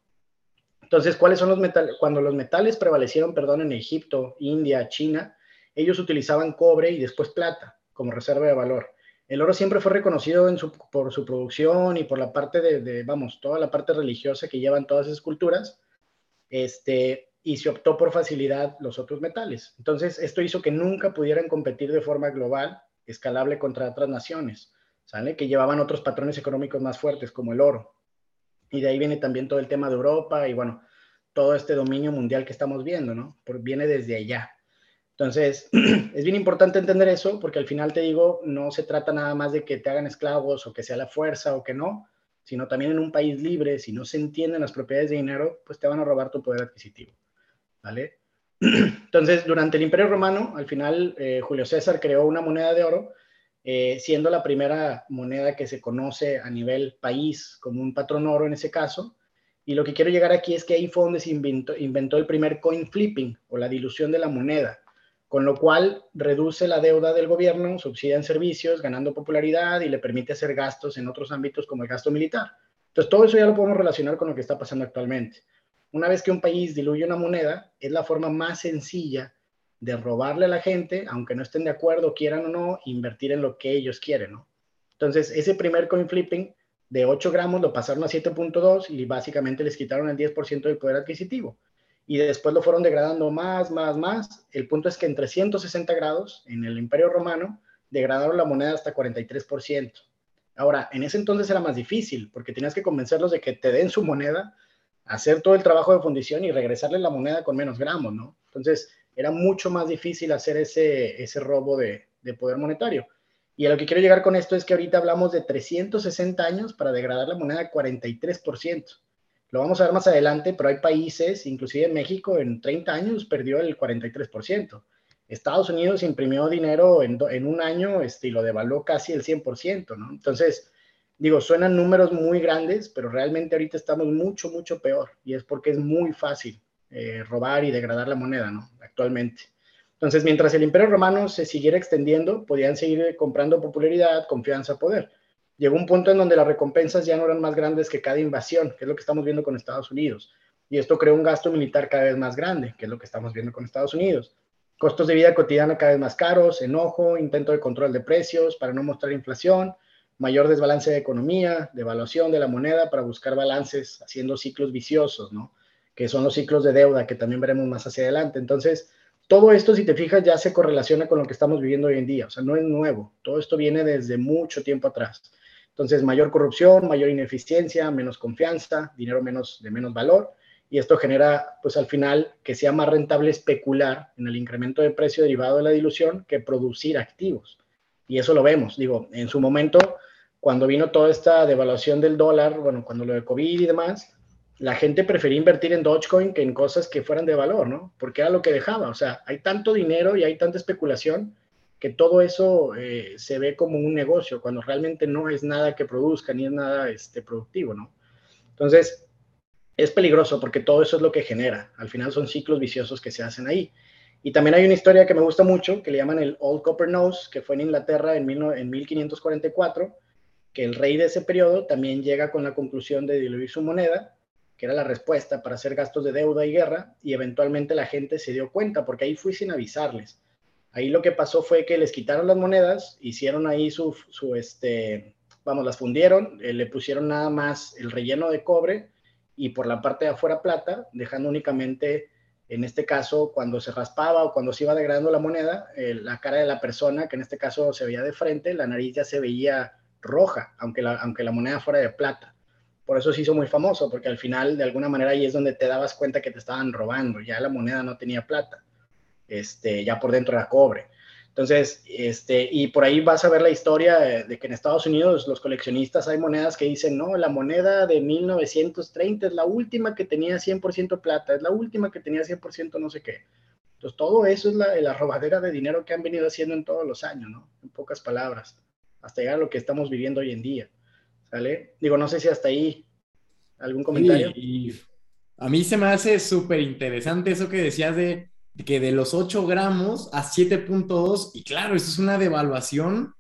Entonces, ¿cuáles son los metales? Cuando los metales prevalecieron, perdón, en Egipto, India, China, ellos utilizaban cobre y después plata como reserva de valor. El oro siempre fue reconocido por su producción y por la parte de, de, vamos, toda la parte religiosa que llevan todas esas culturas, este, y se optó por facilidad los otros metales. Entonces, esto hizo que nunca pudieran competir de forma global, escalable contra otras naciones, ¿sale? Que llevaban otros patrones económicos más fuertes, como el oro. Y de ahí viene también todo el tema de Europa y, bueno, todo este dominio mundial que estamos viendo, ¿no? Por, viene desde allá. Entonces, es bien importante entender eso porque al final te digo, no se trata nada más de que te hagan esclavos o que sea la fuerza o que no, sino también en un país libre, si no se entienden las propiedades de dinero, pues te van a robar tu poder adquisitivo. ¿Vale? Entonces, durante el Imperio Romano, al final, eh, Julio César creó una moneda de oro, eh, siendo la primera moneda que se conoce a nivel país como un patrón oro en ese caso. Y lo que quiero llegar aquí es que ahí fue donde se inventó, inventó el primer coin flipping o la dilución de la moneda con lo cual reduce la deuda del gobierno, subsidia en servicios, ganando popularidad y le permite hacer gastos en otros ámbitos como el gasto militar. Entonces, todo eso ya lo podemos relacionar con lo que está pasando actualmente. Una vez que un país diluye una moneda, es la forma más sencilla de robarle a la gente, aunque no estén de acuerdo, quieran o no, invertir en lo que ellos quieren, ¿no? Entonces, ese primer coin flipping de 8 gramos lo pasaron a 7.2 y básicamente les quitaron el 10% del poder adquisitivo y después lo fueron degradando más, más, más. El punto es que en 360 grados, en el Imperio Romano, degradaron la moneda hasta 43%. Ahora, en ese entonces era más difícil porque tenías que convencerlos de que te den su moneda, hacer todo el trabajo de fundición y regresarle la moneda con menos gramos, ¿no? Entonces, era mucho más difícil hacer ese, ese robo de, de poder monetario. Y a lo que quiero llegar con esto es que ahorita hablamos de 360 años para degradar la moneda 43%. Lo vamos a ver más adelante, pero hay países, inclusive México, en 30 años perdió el 43%. Estados Unidos imprimió dinero en, un año este, y lo devaluó casi el 100%, ¿no? Entonces, digo, suenan números muy grandes, pero realmente ahorita estamos mucho, mucho peor. Y es porque es muy fácil eh, robar y degradar la moneda, ¿no? Actualmente. Entonces, mientras el imperio romano se siguiera extendiendo, podían seguir comprando popularidad, confianza, poder llegó un punto en donde las recompensas ya no eran más grandes que cada invasión, que es lo que estamos viendo con Estados Unidos. Y esto creó un gasto militar cada vez más grande, que es lo que estamos viendo con Estados Unidos. Costos de vida cotidiana cada vez más caros, enojo, intento de control de precios para no mostrar inflación, mayor desbalance de economía, devaluación de la moneda para buscar balances, haciendo ciclos viciosos, ¿no? Que son los ciclos de deuda que también veremos más hacia adelante. Entonces, todo esto, si te fijas, ya se correlaciona con lo que estamos viviendo hoy en día, o sea, no es nuevo, todo esto viene desde mucho tiempo atrás. Entonces, mayor corrupción, mayor ineficiencia, menos confianza, dinero menos, de menos valor, y esto genera, pues al final, que sea más rentable especular en el incremento de precio derivado de la dilución que producir activos. Y eso lo vemos, digo, en su momento, cuando vino toda esta devaluación del dólar, bueno, cuando lo de COVID y demás, la gente prefería invertir en Dogecoin que en cosas que fueran de valor, ¿no? Porque era lo que dejaba. O sea, hay tanto dinero y hay tanta especulación que todo eso eh, se ve como un negocio, cuando realmente no es nada que produzca ni es nada este, productivo, ¿no? Entonces, es peligroso porque todo eso es lo que genera. Al final son ciclos viciosos que se hacen ahí. Y también hay una historia que me gusta mucho, que le llaman el Old Copper Nose, que fue en Inglaterra en, en 1544, que el rey de ese periodo también llega con la conclusión de diluir su moneda que era la respuesta para hacer gastos de deuda y guerra, y eventualmente la gente se dio cuenta, porque ahí fui sin avisarles. Ahí lo que pasó fue que les quitaron las monedas, hicieron ahí su, su este, vamos, las fundieron, eh, le pusieron nada más el relleno de cobre y por la parte de afuera plata, dejando únicamente, en este caso, cuando se raspaba o cuando se iba degradando la moneda, eh, la cara de la persona, que en este caso se veía de frente, la nariz ya se veía roja, aunque la, aunque la moneda fuera de plata. Por eso se hizo muy famoso, porque al final, de alguna manera, ahí es donde te dabas cuenta que te estaban robando. Ya la moneda no tenía plata, este, ya por dentro era cobre. Entonces, este, y por ahí vas a ver la historia de que en Estados Unidos los coleccionistas hay monedas que dicen, no, la moneda de 1930 es la última que tenía 100% plata, es la última que tenía 100% no sé qué. Entonces, todo eso es la, la robadera de dinero que han venido haciendo en todos los años, ¿no? En pocas palabras, hasta llegar a lo que estamos viviendo hoy en día. ¿Sale? Digo, no sé si hasta ahí algún comentario. y a mí se me hace súper interesante eso que decías de, que de los 8 gramos a 7.2, y claro, eso es una devaluación,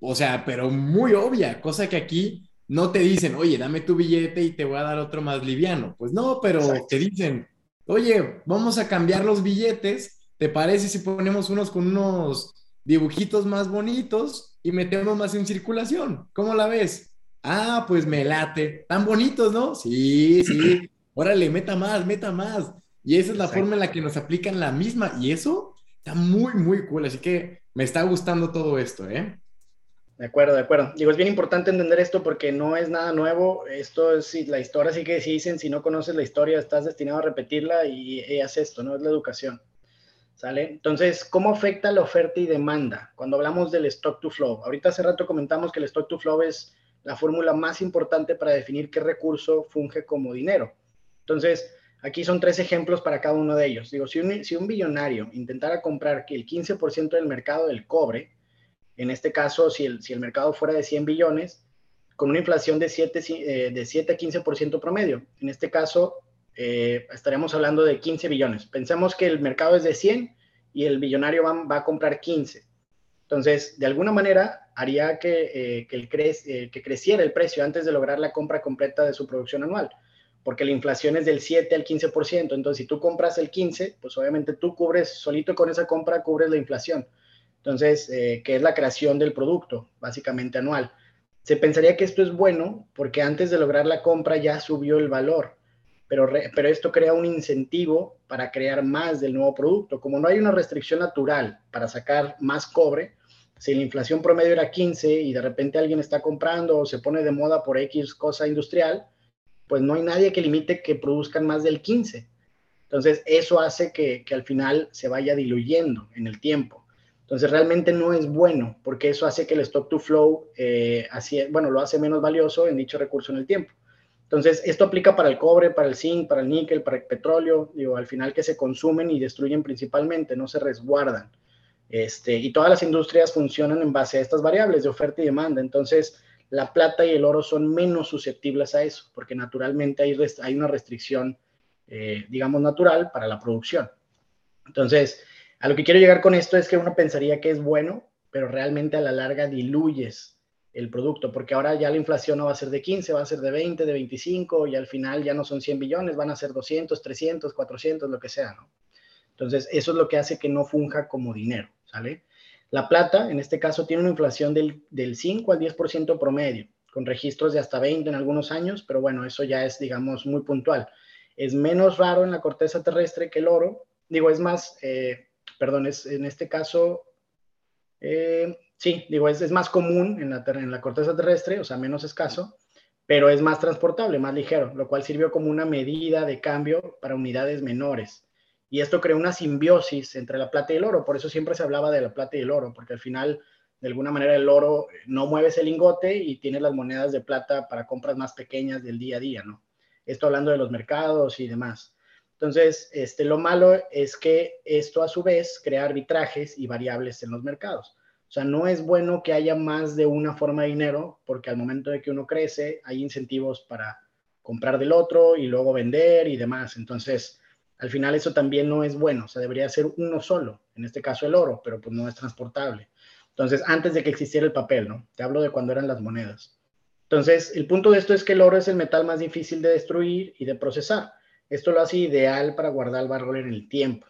o sea, pero muy obvia, cosa que aquí no te dicen, oye, dame tu billete y te voy a dar otro más liviano. Pues no, pero te dicen, oye, vamos a cambiar los billetes, ¿te parece si ponemos unos con unos dibujitos más bonitos y metemos más en circulación? ¿Cómo la ves? Ah, pues me late. Tan bonitos, ¿no? Sí, sí. Órale, meta más, meta más. Y esa es la forma en la que nos aplican la misma. Y eso está muy, muy cool. Así que me está gustando todo esto, ¿eh? De acuerdo, de acuerdo. Digo, es bien importante entender esto porque no es nada nuevo. Esto es la historia, sí que si dicen, si no conoces la historia, estás destinado a repetirla y, y haz esto, ¿no? Es la educación. ¿Sale? Entonces, ¿cómo afecta la oferta y demanda? Cuando hablamos del stock to flow. Ahorita hace rato comentamos que el stock to flow es la fórmula más importante para definir qué recurso funge como dinero. Entonces, aquí son tres ejemplos para cada uno de ellos. Digo, si un, si un billonario intentara comprar el 15% del mercado del cobre, en este caso, si el, si el mercado fuera de 100 billones, con una inflación de 7, eh, de 7 a 15% promedio. En este caso, eh, estaríamos hablando de 15 billones. Pensemos que el mercado es de 100 y el billonario va, va a comprar 15. Entonces, de alguna manera, haría que, eh, que, el eh, que creciera el precio antes de lograr la compra completa de su producción anual, porque la inflación es del 7 al 15%, entonces si tú compras el 15, pues obviamente tú cubres, solito con esa compra, cubres la inflación. Entonces, eh, que es la creación del producto, básicamente anual. Se pensaría que esto es bueno porque antes de lograr la compra ya subió el valor, pero, pero esto crea un incentivo para crear más del nuevo producto. Como no hay una restricción natural para sacar más cobre, si la inflación promedio era 15 y de repente alguien está comprando o se pone de moda por X cosa industrial, pues no hay nadie que limite que produzcan más del 15. Entonces, eso hace que, al final se vaya diluyendo en el tiempo. Entonces, realmente no es bueno, porque eso hace que el stock to flow, eh, así, bueno, lo hace menos valioso en dicho recurso en el tiempo. Entonces, esto aplica para el cobre, para el zinc, para el níquel, para el petróleo, digo, al final que se consumen y destruyen principalmente, no se resguardan. Este, y todas las industrias funcionan en base a estas variables de oferta y demanda. Entonces, la plata y el oro son menos susceptibles a eso, porque naturalmente hay, una restricción, eh, digamos, natural para la producción. Entonces, a lo que quiero llegar con esto es que uno pensaría que es bueno, pero realmente a la larga diluyes el producto, porque ahora ya la inflación no va a ser de 15, va a ser de 20, de 25, y al final ya no son 100 billones, van a ser 200, 300, 400, lo que sea, ¿no? Entonces, eso es lo que hace que no funja como dinero. ¿sale? La plata, en este caso, tiene una inflación del, 5 al 10% promedio, con registros de hasta 20 en algunos años, pero bueno, eso ya es, digamos, muy puntual. Es menos raro en la corteza terrestre que el oro, digo, es más, eh, perdón, es en este caso, eh, sí, digo, es, es, más común en la, en la corteza terrestre, o sea, menos escaso, pero es más transportable, más ligero, lo cual sirvió como una medida de cambio para unidades menores. Y esto creó una simbiosis entre la plata y el oro, por eso siempre se hablaba de la plata y el oro, porque al final, de alguna manera, el oro no mueve ese lingote y tiene las monedas de plata para compras más pequeñas del día a día, ¿no? Esto hablando de los mercados y demás. Entonces, este, lo malo es que esto a su vez crea arbitrajes y variables en los mercados. O sea, no es bueno que haya más de una forma de dinero, porque al momento de que uno crece, hay incentivos para comprar del otro y luego vender y demás. Entonces, al final eso también no es bueno. O sea, debería ser uno solo, en este caso el oro, pero pues no es transportable. Entonces, antes de que existiera el papel, ¿no? Te hablo de cuando eran las monedas. Entonces, el punto de esto es que el oro es el metal más difícil de destruir y de procesar. Esto lo hace ideal para guardar el valor en el tiempo.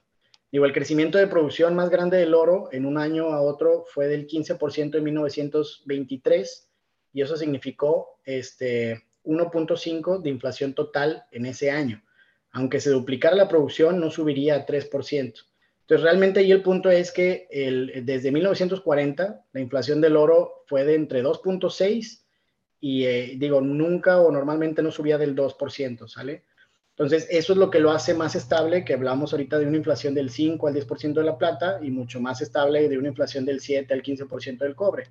Digo, el crecimiento de producción más grande del oro en un año a otro fue del 15% en 1923 y eso significó este 1.5 de inflación total en ese año. Aunque se duplicara la producción, no subiría a 3%. Entonces, realmente ahí el punto es que el, desde 1940 la inflación del oro fue de entre 2.6 y eh, digo, nunca o normalmente no subía del 2%, ¿sale? Entonces, eso es lo que lo hace más estable, que hablamos ahorita de una inflación del 5 al 10% de la plata y mucho más estable de una inflación del 7 al 15% del cobre.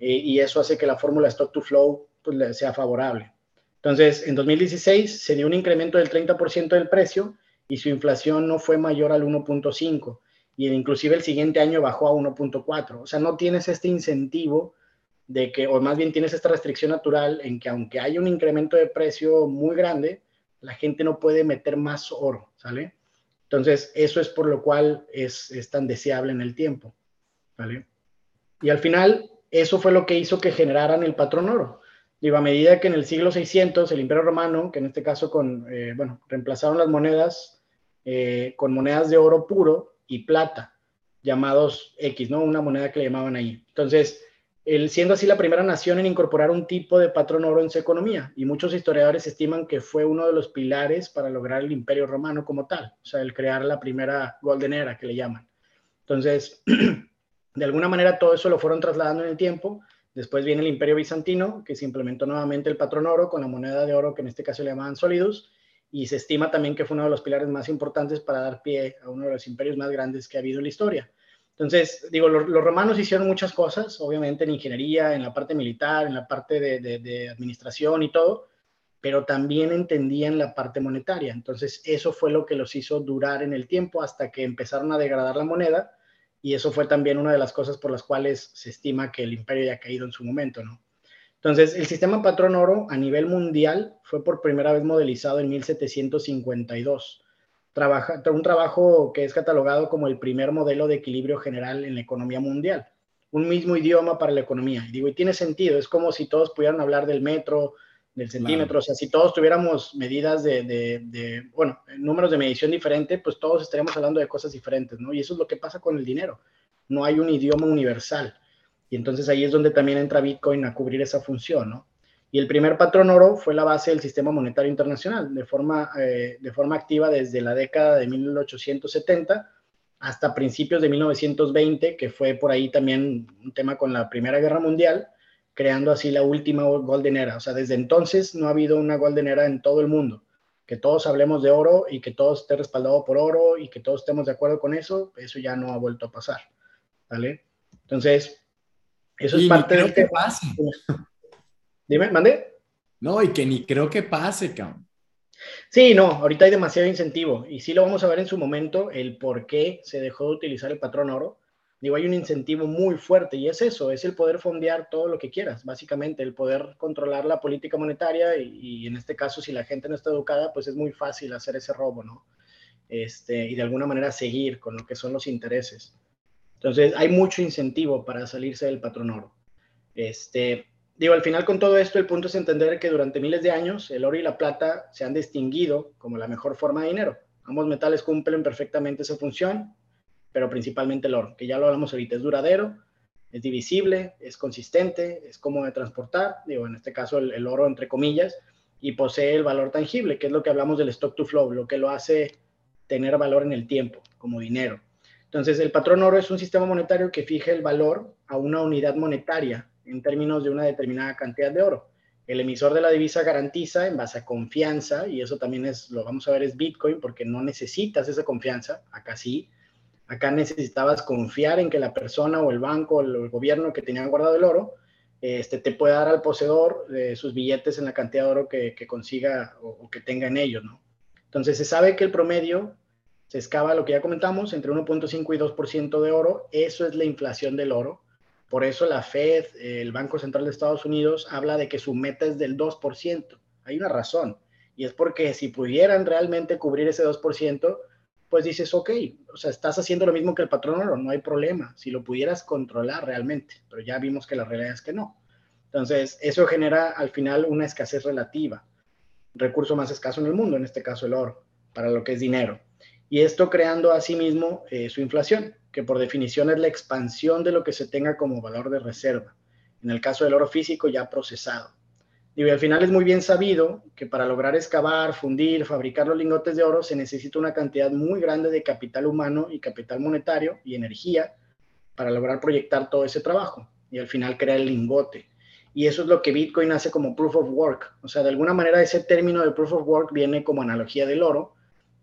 Eh, y eso hace que la fórmula stock to flow pues, sea favorable. Entonces, en 2016 se dio un incremento del 30% del precio y su inflación no fue mayor al 1.5 y inclusive el siguiente año bajó a 1.4. O sea, no tienes este incentivo de que, o más bien tienes esta restricción natural en que aunque haya un incremento de precio muy grande, la gente no puede meter más oro, ¿sale? Entonces, eso es por lo cual es, tan deseable en el tiempo, ¿vale? Y al final, eso fue lo que hizo que generaran el patrón oro. Digo, a medida que en el siglo 600 el Imperio Romano, que en este caso con, eh, bueno, reemplazaron las monedas eh, con monedas de oro puro y plata, llamados X, ¿no? Una moneda que le llamaban ahí. Entonces, el, siendo así la primera nación en incorporar un tipo de patrón oro en su economía. Y muchos historiadores estiman que fue uno de los pilares para lograr el imperio romano como tal, o sea, el crear la primera golden era que le llaman. Entonces, de alguna manera todo eso lo fueron trasladando en el tiempo. Después viene el imperio bizantino, que se implementó nuevamente el patrón oro con la moneda de oro que en este caso le llamaban solidus, y se estima también que fue uno de los pilares más importantes para dar pie a uno de los imperios más grandes que ha habido en la historia. Entonces, digo, los, romanos hicieron muchas cosas, obviamente en ingeniería, en la parte militar, en la parte de, administración y todo, pero también entendían la parte monetaria. Entonces, eso fue lo que los hizo durar en el tiempo hasta que empezaron a degradar la moneda y eso fue también una de las cosas por las cuales se estima que el imperio ya ha caído en su momento, ¿no? Entonces, el sistema patrón oro a nivel mundial fue por primera vez modelizado en 1752 trabaja, un trabajo que es catalogado como el primer modelo de equilibrio general en la economía mundial. Un mismo idioma para la economía. Y digo, y tiene sentido, es como si todos pudieran hablar del metro, del centímetro, o sea, si todos tuviéramos medidas de, de, bueno, números de medición diferente, pues todos estaríamos hablando de cosas diferentes, ¿no? Y eso es lo que pasa con el dinero. No hay un idioma universal. Y entonces ahí es donde también entra Bitcoin a cubrir esa función, ¿no? Y el primer patrón oro fue la base del sistema monetario internacional, de forma, eh, de forma activa desde la década de 1870 hasta principios de 1920, que fue por ahí también un tema con la Primera Guerra Mundial, creando así la última Golden Era. O sea, desde entonces no ha habido una Golden Era en todo el mundo. Que todos hablemos de oro y que todo esté respaldado por oro y que todos estemos de acuerdo con eso, eso ya no ha vuelto a pasar. ¿Vale? Entonces, eso es parte de... Que pase. Dime, mande. No, y que ni creo que pase, cabrón. Sí, no, ahorita hay demasiado incentivo y sí lo vamos a ver en su momento, el por qué se dejó de utilizar el patrón oro. Digo, hay un incentivo muy fuerte y es eso, es el poder fondear todo lo que quieras, básicamente, el poder controlar la política monetaria y, en este caso, si la gente no está educada, pues es muy fácil hacer ese robo, ¿no? Este, y de alguna manera seguir con lo que son los intereses. Entonces, hay mucho incentivo para salirse del patrón oro. Este, Digo, al final con todo esto, el punto es entender que durante miles de años el oro y la plata se han distinguido como la mejor forma de dinero. Ambos metales cumplen perfectamente esa función, pero principalmente el oro, que ya lo hablamos ahorita, es duradero, es divisible, es consistente, es cómodo de transportar, digo, en este caso el, oro entre comillas, y posee el valor tangible, que es lo que hablamos del stock to flow, lo que lo hace tener valor en el tiempo, como dinero. Entonces, el patrón oro es un sistema monetario que fija el valor a una unidad monetaria en términos de una determinada cantidad de oro. El emisor de la divisa garantiza en base a confianza, y eso también es, lo vamos a ver, es Bitcoin, porque no necesitas esa confianza, acá sí. Acá necesitabas confiar en que la persona o el banco o el gobierno que tenía guardado el oro este, te puede dar al poseedor de sus billetes en la cantidad de oro que, consiga o, que tenga en ellos, ¿no? Entonces se sabe que el promedio se excava lo que ya comentamos, entre 1.5 y 2% de oro, eso es la inflación del oro. Por eso la Fed, el Banco Central de Estados Unidos, habla de que su meta es del 2%. Hay una razón, y es porque si pudieran realmente cubrir ese 2%, pues dices, ok, o sea, estás haciendo lo mismo que el patrón oro, no hay problema, si lo pudieras controlar realmente, pero ya vimos que la realidad es que no. Entonces, eso genera al final una escasez relativa, recurso más escaso en el mundo, en este caso el oro, para lo que es dinero y esto creando asimismo eh, su inflación, que por definición es la expansión de lo que se tenga como valor de reserva, en el caso del oro físico ya procesado. Y al final es muy bien sabido que para lograr excavar, fundir, fabricar los lingotes de oro se necesita una cantidad muy grande de capital humano y capital monetario y energía para lograr proyectar todo ese trabajo y al final crear el lingote. Y eso es lo que Bitcoin hace como proof of work. O sea, de alguna manera ese término de proof of work viene como analogía del oro,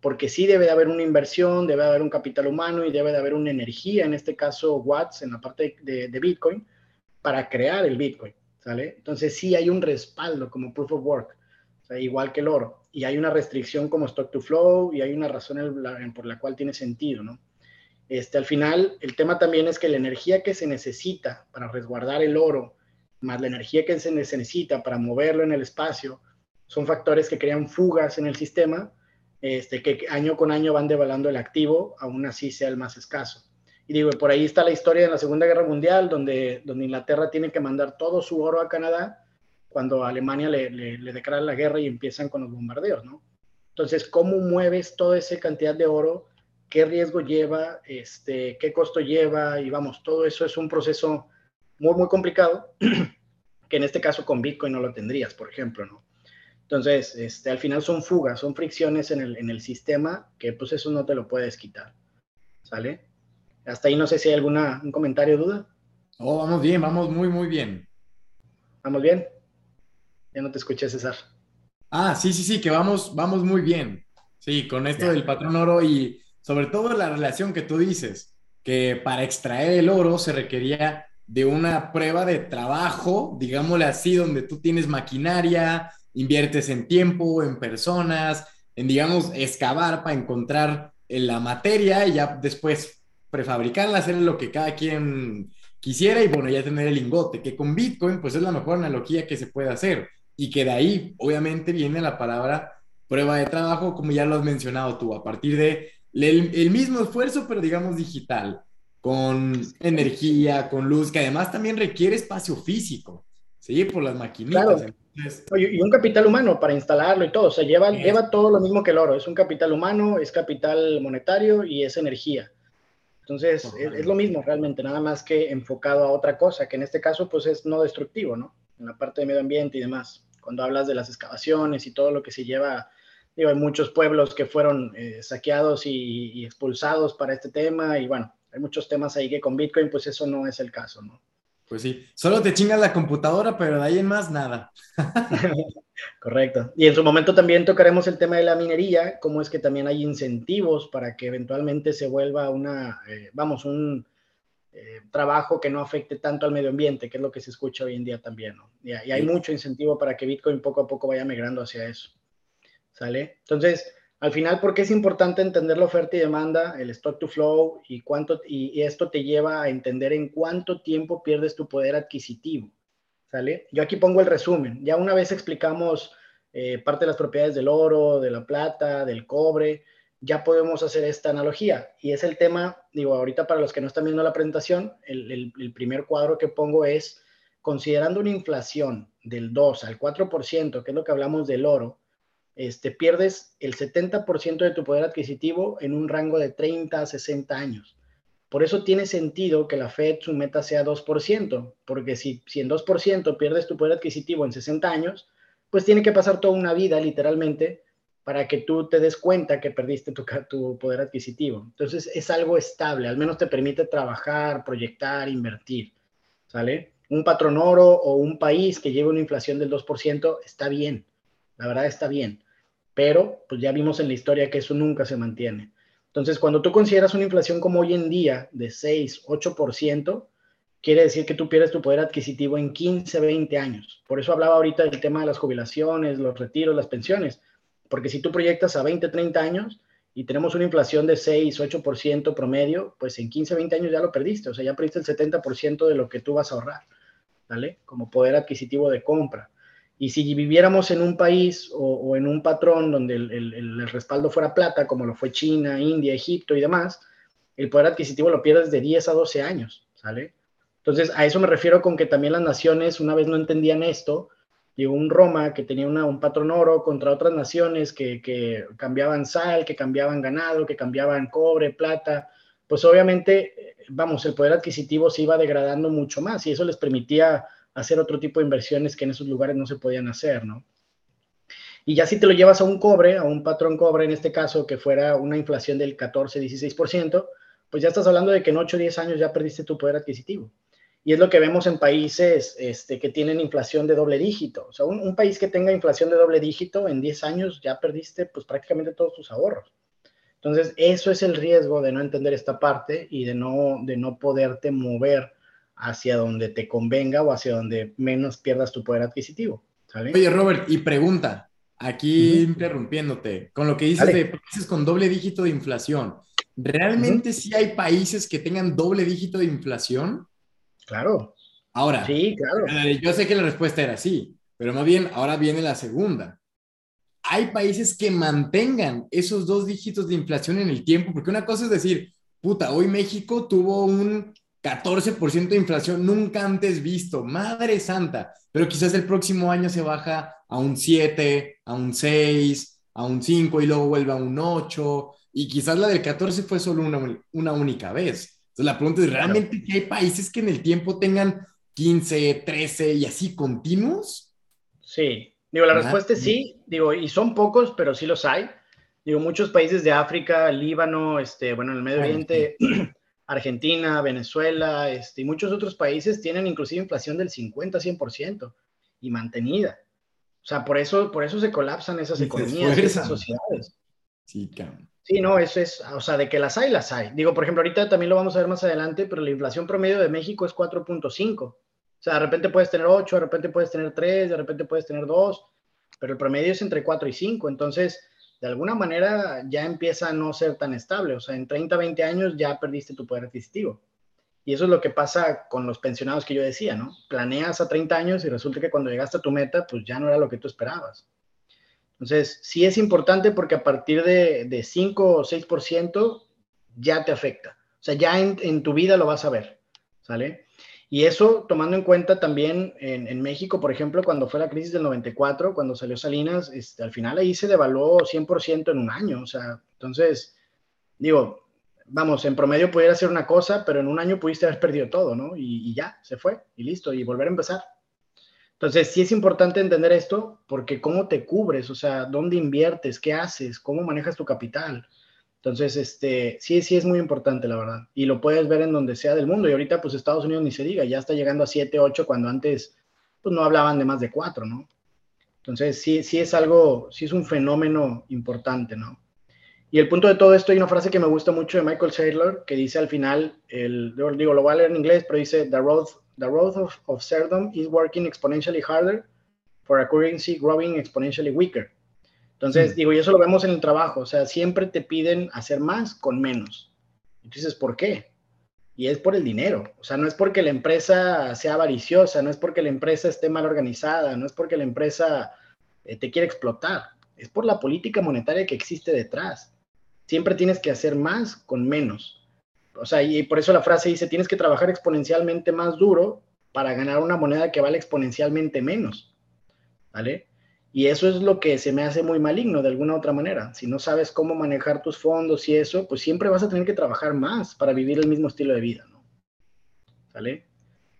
porque sí debe de haber una inversión, debe de haber un capital humano y debe de haber una energía, en este caso watts, en la parte de, Bitcoin, para crear el Bitcoin, Entonces sí hay un respaldo como proof of work, igual que el oro, y hay una restricción como stock to flow y hay una razón por la cual tiene sentido, ¿no? Este, al final, el tema también es que la energía que se necesita para resguardar el oro, más la energía que se necesita para moverlo en el espacio, son factores que crean fugas en el sistema este, que año con año van devaluando el activo, aún así sea el más escaso. Y digo, por ahí está la historia de la Segunda Guerra Mundial, donde, donde Inglaterra tiene que mandar todo su oro a Canadá cuando Alemania le, le, declara la guerra y empiezan con los bombardeos, ¿no? Entonces, ¿cómo mueves toda esa cantidad de oro? ¿Qué riesgo lleva? Este, ¿Qué costo lleva? Y vamos, todo eso es un proceso muy, muy complicado, que en este caso con Bitcoin no lo tendrías, por ejemplo, ¿no? Entonces, este, al final son fugas, son fricciones en el, en el sistema que pues eso no te lo puedes quitar. ¿Sale? Hasta ahí no sé si hay alguna, un comentario o duda. Oh, vamos bien, vamos muy, muy bien. ¿Vamos bien? Ya no te escuché, César. Ah, sí, sí, sí, que vamos, vamos muy bien. Sí, con esto del patrón oro y sobre todo la relación que tú dices, que para extraer el oro se requería de una prueba de trabajo, digámosle así, donde tú tienes maquinaria, inviertes en tiempo, en personas, en, digamos, excavar para encontrar la materia y ya después prefabricarla, hacer lo que cada quien quisiera y bueno, ya tener el lingote, que con Bitcoin pues es la mejor analogía que se puede hacer y que de ahí obviamente viene la palabra prueba de trabajo, como ya lo has mencionado tú, a partir de el, mismo esfuerzo, pero digamos digital, con energía, con luz, que además también requiere espacio físico, ¿sí? Por las maquinitas. Y un capital humano para instalarlo y todo, o sea, lleva, lleva todo lo mismo que el oro, es un capital humano, es capital monetario y es energía. Entonces, es, lo mismo realmente, nada más que enfocado a otra cosa, que en este caso, pues es no destructivo, ¿no? En la parte de medio ambiente y demás. Cuando hablas de las excavaciones y todo lo que se lleva, digo, hay muchos pueblos que fueron eh, saqueados y, y expulsados para este tema, y bueno, hay muchos temas ahí que con Bitcoin, pues eso no es el caso, ¿no? Pues sí, solo te chingas la computadora, pero de ahí en más nada. Correcto. Y en su momento también tocaremos el tema de la minería, cómo es que también hay incentivos para que eventualmente se vuelva una, eh, vamos, un eh, trabajo que no afecte tanto al medio ambiente, que es lo que se escucha hoy en día también, ¿no? Y, y hay mucho incentivo para que Bitcoin poco a poco vaya migrando hacia eso. ¿Sale? Entonces, al final, ¿por qué es importante entender la oferta y demanda, el stock to flow y cuánto y, esto te lleva a entender en cuánto tiempo pierdes tu poder adquisitivo? ¿Sale? Yo aquí pongo el resumen. Ya una vez explicamos eh, parte de las propiedades del oro, de la plata, del cobre, ya podemos hacer esta analogía. Y es el tema, digo, ahorita para los que no están viendo la presentación, el, el primer cuadro que pongo es, considerando una inflación del 2 al 4%, que es lo que hablamos del oro, este, pierdes el 70% de tu poder adquisitivo en un rango de 30 a 60 años. Por eso tiene sentido que la Fed su meta sea 2%, porque si, si en 2% pierdes tu poder adquisitivo en 60 años, pues tiene que pasar toda una vida literalmente para que tú te des cuenta que perdiste tu, tu poder adquisitivo. Entonces es algo estable, al menos te permite trabajar, proyectar, invertir, ¿sale? Un patrón oro o un país que lleve una inflación del 2% está bien, la verdad está bien, pero pues ya vimos en la historia que eso nunca se mantiene. Entonces, cuando tú consideras una inflación como hoy en día de 6, 8%, quiere decir que tú pierdes tu poder adquisitivo en 15, 20 años. Por eso hablaba ahorita del tema de las jubilaciones, los retiros, las pensiones. Porque si tú proyectas a 20, 30 años y tenemos una inflación de 6, 8% promedio, pues en 15, 20 años ya lo perdiste. O sea, ya perdiste el 70% de lo que tú vas a ahorrar, ¿vale? Como poder adquisitivo de compra. Y si viviéramos en un país o, en un patrón donde el, el, respaldo fuera plata, como lo fue China, India, Egipto y demás, el poder adquisitivo lo pierdes de 10 a 12 años, ¿sale? Entonces, a eso me refiero con que también las naciones una vez no entendían esto. Llegó un Roma que tenía un patrón oro contra otras naciones que, que cambiaban sal, que cambiaban ganado, que cambiaban cobre, plata. Pues obviamente, vamos, el poder adquisitivo se iba degradando mucho más y eso les permitía hacer otro tipo de inversiones que en esos lugares no se podían hacer, ¿no? Y ya si te lo llevas a un cobre, a un patrón cobre en este caso, que fuera una inflación del 14, 16%, pues ya estás hablando de que en 8 o 10 años ya perdiste tu poder adquisitivo. Y es lo que vemos en países este, que tienen inflación de doble dígito. O sea, un, país que tenga inflación de doble dígito en 10 años ya perdiste pues prácticamente todos tus ahorros. Entonces, eso es el riesgo de no entender esta parte y de no, de no poderte mover hacia donde te convenga o hacia donde menos pierdas tu poder adquisitivo. Oye, Robert, y pregunta, aquí interrumpiéndote, con lo que dices de países con doble dígito de inflación, ¿realmente sí hay países que tengan doble dígito de inflación? Claro. Ahora, sí, claro. Eh, yo sé que la respuesta era sí, pero más bien ahora viene la segunda. Hay países que mantengan esos dos dígitos de inflación en el tiempo, porque una cosa es decir, puta, hoy México tuvo un 14% de inflación nunca antes visto, madre santa, pero quizás el próximo año se baja a un 7, a un 6, a un 5 y luego vuelve a un 8, y quizás la del 14 fue solo una, una única vez. Entonces la pregunta es, ¿realmente hay países que en el tiempo tengan 15, 13 y así continuos? Sí, digo, la respuesta es sí, digo, y son pocos, pero sí los hay. Digo, muchos países de África, Líbano, este, bueno, en el Medio Oriente, Argentina, Venezuela, este, y muchos otros países tienen inclusive inflación del 50, 100% y mantenida. O sea, por eso, por eso se colapsan esas economías, esas sociedades. Sí. Sí, no, eso es, o sea, de que las hay, las hay. Digo, por ejemplo, ahorita también lo vamos a ver más adelante, pero la inflación promedio de México es 4.5. O sea, de repente puedes tener 8, de repente puedes tener 3, de repente puedes tener 2, pero el promedio es entre 4 y 5. Entonces, de alguna manera ya empieza a no ser tan estable. O sea, en 30, 20 años ya perdiste tu poder adquisitivo. Y eso es lo que pasa con los pensionados que yo decía, ¿no? Planeas a 30 años y resulta que cuando llegaste a tu meta, pues ya no era lo que tú esperabas. Entonces, sí es importante porque a partir de, de 5 o 6% ya te afecta. O sea, ya en, tu vida lo vas a ver, ¿sale? Y eso tomando en cuenta también en, México, por ejemplo, cuando fue la crisis del 94, cuando salió Salinas, este, al final ahí se devaluó 100% en un año. O sea, entonces, digo, vamos, en promedio pudiera ser una cosa, pero en un año pudiste haber perdido todo, ¿no? y ya, se fue, y listo, y volver a empezar. Entonces, sí es importante entender esto porque cómo te cubres, o sea, dónde inviertes, qué haces, cómo manejas tu capital. Entonces, este, sí, sí es muy importante, la verdad. Y lo puedes ver en donde sea del mundo. Y ahorita, pues Estados Unidos ni se diga, ya está llegando a 7, 8, cuando antes, pues no hablaban de más de 4, ¿no? Entonces, sí, sí es algo, sí es un fenómeno importante, ¿no? Y el punto de todo esto, hay una frase que me gusta mucho de Michael Saylor, que dice al final, el, digo, lo voy a leer en inglés, pero dice, The road the road of, of serfdom is working exponentially harder for a currency growing exponentially weaker. Entonces, digo, y eso lo vemos en el trabajo, o sea, siempre te piden hacer más con menos. Entonces, ¿por qué? Y es por el dinero, o sea, no es porque la empresa sea avariciosa, no es porque la empresa esté mal organizada, no es porque la empresa eh, te quiere explotar, es por la política monetaria que existe detrás. Siempre tienes que hacer más con menos o sea, y por eso la frase dice, tienes que trabajar exponencialmente más duro para ganar una moneda que vale exponencialmente menos, ¿vale? Y eso es lo que se me hace muy maligno de alguna otra manera. Si no sabes cómo manejar tus fondos y eso, pues siempre vas a tener que trabajar más para vivir el mismo estilo de vida, ¿no? ¿Vale?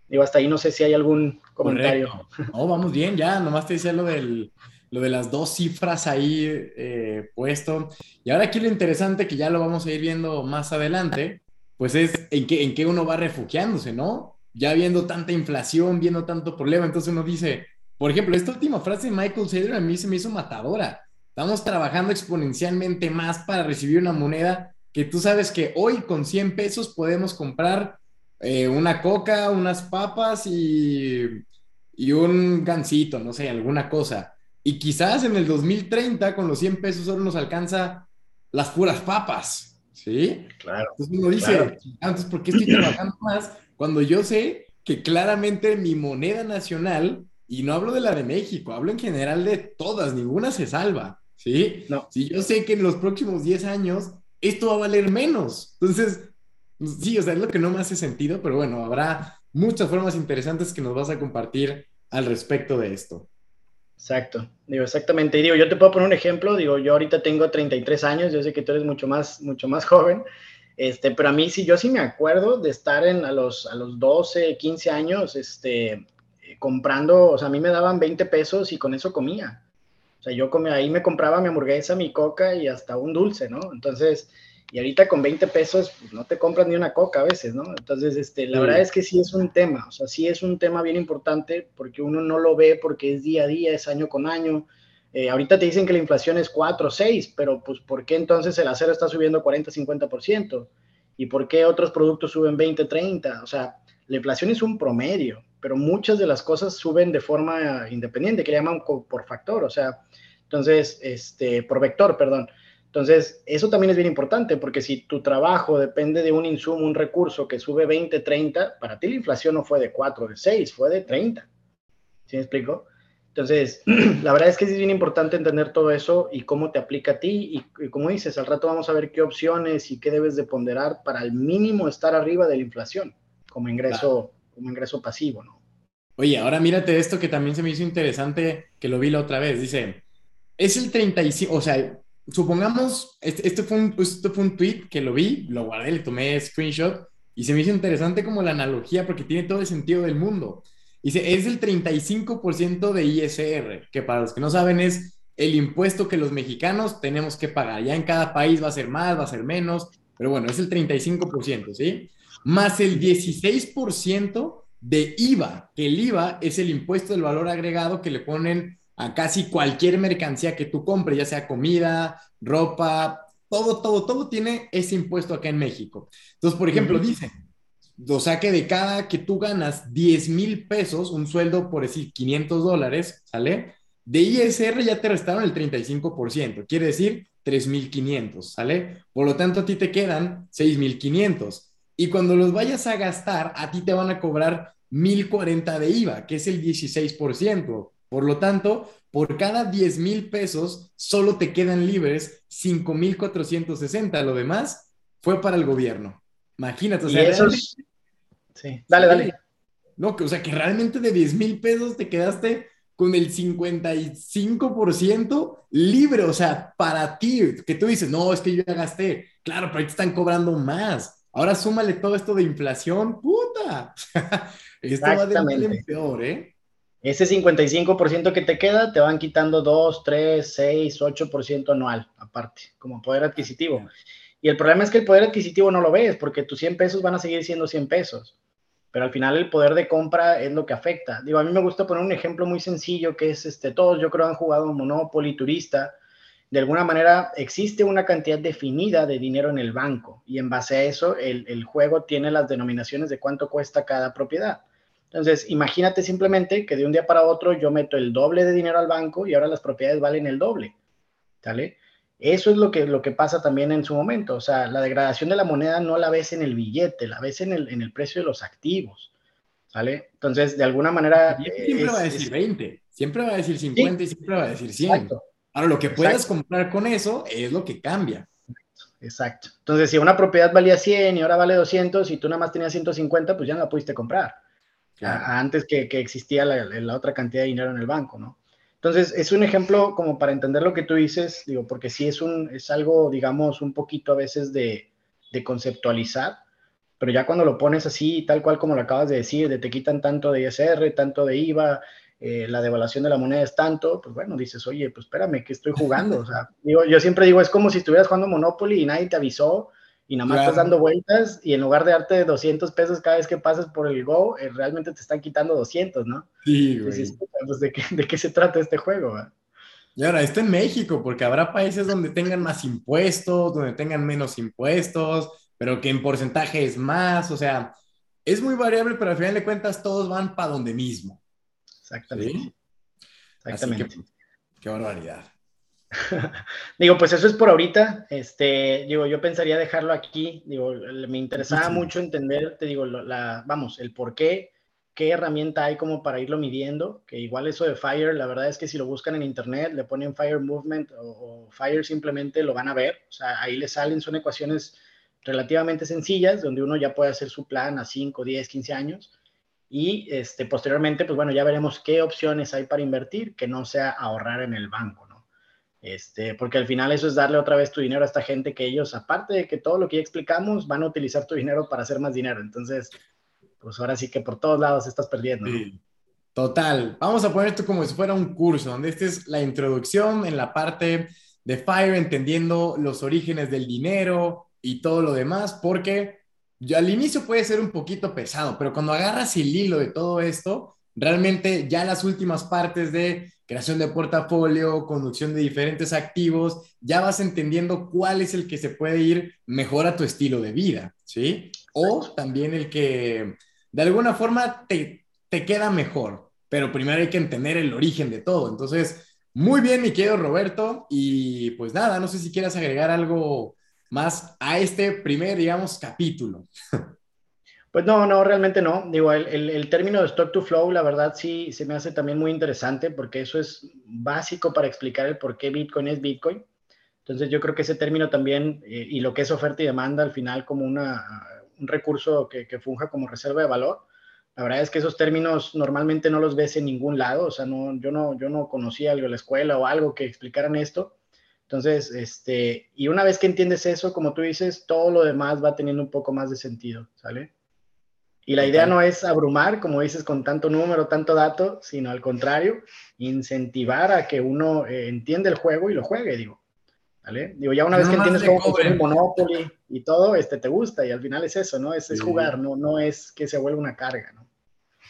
Digo, hasta ahí no sé si hay algún comentario. No, vamos bien, ya, nomás te decía lo del, lo de las dos cifras ahí eh, puesto. Y ahora aquí lo interesante, que ya lo vamos a ir viendo más adelante, pues es en qué, en qué uno va refugiándose, ¿no? Ya viendo tanta inflación, viendo tanto problema, entonces uno dice, por ejemplo, esta última frase de Michael Saylor a mí se me hizo matadora. Estamos trabajando exponencialmente más para recibir una moneda que tú sabes que hoy con 100 pesos podemos comprar eh, una coca, unas papas y, y un gansito, no sé, alguna cosa. Y quizás en el 2030 con los 100 pesos solo nos alcanza las puras papas, ¿sí? Claro. Entonces uno dice, antes, ¿por qué estoy trabajando más cuando yo sé que claramente mi moneda nacional, y no hablo de la de México, hablo en general de todas, ninguna se salva, ¿sí? No. Si yo sé que en los próximos 10 años esto va a valer menos. Entonces, sí, o sea, es lo que no me hace sentido, pero bueno, habrá muchas formas interesantes que nos vas a compartir al respecto de esto. Exacto, digo, exactamente. Y digo, yo te puedo poner un ejemplo, digo, yo ahorita tengo 33 años, yo sé que tú eres mucho más, mucho más joven, este, pero a mí sí, yo sí me acuerdo de estar en, a, los, a los 12, 15 años, este, comprando, o sea, a mí me daban 20 pesos y con eso comía. O sea, yo comía, ahí me compraba mi hamburguesa, mi coca y hasta un dulce, ¿no? Entonces, y ahorita con 20 pesos pues, no te compras ni una coca a veces, ¿no? Entonces, este, la verdad es que sí es un tema, o sea, sí es un tema bien importante porque uno no lo ve porque es día a día, es año con año. Eh, ahorita te dicen que la inflación es 4 o 6, pero pues ¿por qué entonces el acero está subiendo 40, 50%? ¿Y por qué otros productos suben 20, 30? O sea, la inflación es un promedio, pero muchas de las cosas suben de forma independiente, que le llaman por factor, o sea, entonces, este, por vector, perdón. Entonces, eso también es bien importante porque si tu trabajo depende de un insumo, un recurso que sube 20, 30, para ti la inflación no fue de 4, de 6, fue de 30. ¿Sí me explico? Entonces, la verdad es que es bien importante entender todo eso y cómo te aplica a ti y, y, como dices, al rato vamos a ver qué opciones y qué debes de ponderar para al mínimo estar arriba de la inflación como ingreso. Como ingreso pasivo, ¿no? Oye, ahora mírate esto que también se me hizo interesante, que lo vi la otra vez. Dice, es el 35, o sea, supongamos, este, este, fue un, este fue un tweet que lo vi, lo guardé, le tomé screenshot y se me hizo interesante como la analogía porque tiene todo el sentido del mundo. Dice, es el 35% de ISR, que para los que no saben es el impuesto que los mexicanos tenemos que pagar. Ya en cada país va a ser más, va a ser menos, pero bueno, es el 35%, ¿sí? Más el 16% de IVA, que el IVA es el impuesto del valor agregado que le ponen a casi cualquier mercancía que tú compres, ya sea comida, ropa, todo, todo, todo tiene ese impuesto acá en México. Entonces, por ejemplo, uh -huh. dicen, o sea que de cada que tú ganas 10 mil pesos, un sueldo por decir 500 dólares, ¿sale? De ISR ya te restaron el 35%, quiere decir 3.500, ¿sale? Por lo tanto, a ti te quedan 6.500. Y cuando los vayas a gastar, a ti te van a cobrar 1.040 de IVA, que es el 16%. Por lo tanto, por cada 10 mil pesos, solo te quedan libres 5,460. Lo demás fue para el gobierno. Imagínate. O sea, esos... Sí, dale, dale. No, que, o sea, que realmente de 10 mil pesos te quedaste con el 55% libre. O sea, para ti, que tú dices, no, es que yo ya gasté. Claro, pero ahí te están cobrando más. Ahora súmale todo esto de inflación, puta. esto va de mal en peor, ¿eh? Ese 55% que te queda, te van quitando 2, 3, 6, 8% anual, aparte, como poder adquisitivo. Y el problema es que el poder adquisitivo no lo ves, porque tus 100 pesos van a seguir siendo 100 pesos. Pero al final el poder de compra es lo que afecta. Digo, a mí me gusta poner un ejemplo muy sencillo, que es, este, todos yo creo han jugado Monopoly, Turista. De alguna manera existe una cantidad definida de dinero en el banco. Y en base a eso, el, el juego tiene las denominaciones de cuánto cuesta cada propiedad. Entonces, imagínate simplemente que de un día para otro yo meto el doble de dinero al banco y ahora las propiedades valen el doble. ¿Sale? Eso es lo que, lo que pasa también en su momento. O sea, la degradación de la moneda no la ves en el billete, la ves en el, en el precio de los activos. ¿Sale? Entonces, de alguna manera... Siempre es, va a decir es, 20, siempre va a decir 50 sí, y siempre va a decir 100. Exacto. Ahora, lo que puedas exacto. comprar con eso es lo que cambia. Exacto. Entonces, si una propiedad valía 100 y ahora vale 200 y tú nada más tenías 150, pues ya no la pudiste comprar. Claro. antes que, que existía la, la, otra cantidad de dinero en el banco, ¿no? Entonces, es un ejemplo como para entender lo que tú dices, digo, porque sí es, un, es algo, digamos, un poquito a veces de, de conceptualizar, pero ya cuando lo pones así, tal cual como lo acabas de decir, de te quitan tanto de ISR, tanto de IVA, eh, la devaluación de la moneda es tanto, pues bueno, dices, oye, pues espérame, que estoy jugando. O sea, digo, yo siempre digo, es como si estuvieras jugando Monopoly y nadie te avisó y nada más estás dando vueltas y en lugar de darte 200 pesos cada vez que pasas por el Go, eh, realmente te están quitando 200, ¿no? Sí, güey. Pues, ¿de, qué, se trata este juego? Y ahora, está en México, porque habrá países donde tengan más impuestos, donde tengan menos impuestos, pero que en porcentaje es más, o sea, es muy variable, pero al final de cuentas todos van para donde mismo. Exactamente. Exactamente. qué barbaridad. digo, pues eso es por ahorita. Este, digo, yo pensaría dejarlo aquí. Digo, me interesaba mucho entender, te digo, la, vamos, el por qué, qué herramienta hay como para irlo midiendo. Que igual eso de Fire, la verdad es que si lo buscan en internet, le ponen Fire Movement o, Fire simplemente lo van a ver. O sea, ahí le salen, son ecuaciones relativamente sencillas, donde uno ya puede hacer su plan a 5, 10, 15 años. Y este, posteriormente, pues bueno, ya veremos qué opciones hay para invertir que no sea ahorrar en el banco. Este, porque al final eso es darle otra vez tu dinero a esta gente que ellos, aparte de que todo lo que ya explicamos, van a utilizar tu dinero para hacer más dinero. Entonces, pues ahora sí que por todos lados estás perdiendo. Total. Vamos a poner esto como si fuera un curso, donde esta es la introducción en la parte de FIRE, entendiendo los orígenes del dinero y todo lo demás, porque ya al inicio puede ser un poquito pesado, pero cuando agarras el hilo de todo esto, realmente ya las últimas partes de creación de portafolio, conducción de diferentes activos, ya vas entendiendo cuál es el que se puede ir mejor a tu estilo de vida, ¿sí? O también el que de alguna forma te, te queda mejor, pero primero hay que entender el origen de todo. Entonces, muy bien, mi querido Roberto, y pues nada, no sé si quieras agregar algo más a este primer, digamos, capítulo. Pues no, no, realmente no. Digo, el, término de stock to flow, la verdad sí se me hace también muy interesante porque eso es básico para explicar el por qué Bitcoin es Bitcoin. Entonces yo creo que ese término también eh, y lo que es oferta y demanda al final como una, un recurso que, que, funja como reserva de valor. La verdad es que esos términos normalmente no los ves en ningún lado, o sea, no, yo, no, yo no conocía algo en la escuela o algo que explicaran esto. Entonces, este, y una vez que entiendes eso, como tú dices, todo lo demás va teniendo un poco más de sentido, ¿sale? Y la idea no es abrumar, como dices, con tanto número, tanto dato, sino al contrario, incentivar a que uno eh, entienda el juego y lo juegue, digo. ¿Vale? Digo, ya una vez que entiendes cómo funciona el Monopoly y todo, este, te gusta y al final es eso, ¿no? Es, es jugar, no, no es que se vuelva una carga, ¿no?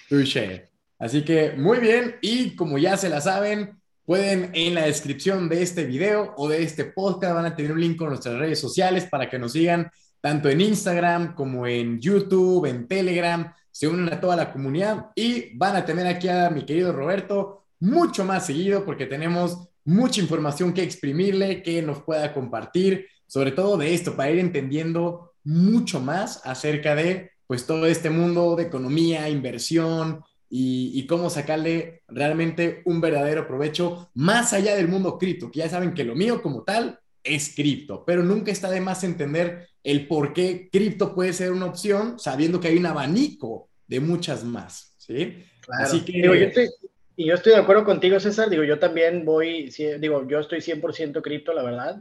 Touché. Así que muy bien, y como ya se la saben, pueden en la descripción de este video o de este podcast van a tener un link con nuestras redes sociales para que nos sigan tanto en Instagram como en YouTube, en Telegram, se unen a toda la comunidad y van a tener aquí a mi querido Roberto mucho más seguido porque tenemos mucha información que exprimirle, que nos pueda compartir, sobre todo de esto, para ir entendiendo mucho más acerca de pues todo este mundo de economía, inversión y, y, cómo sacarle realmente un verdadero provecho más allá del mundo cripto, que ya saben que lo mío como tal es cripto, pero nunca está de más entender el por qué cripto puede ser una opción, sabiendo que hay un abanico de muchas más, ¿sí? Así que... yo estoy, y yo estoy de acuerdo contigo, César, digo, yo también voy, digo, yo estoy 100% cripto, la verdad,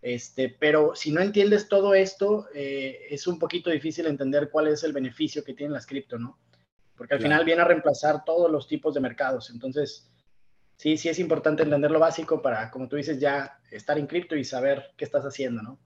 este, pero si no entiendes todo esto, eh, es un poquito difícil entender cuál es el beneficio que tienen las cripto, ¿no? Porque al final viene a reemplazar todos los tipos de mercados, entonces sí, sí es importante entender lo básico para, como tú dices, ya estar en cripto y saber qué estás haciendo, ¿no?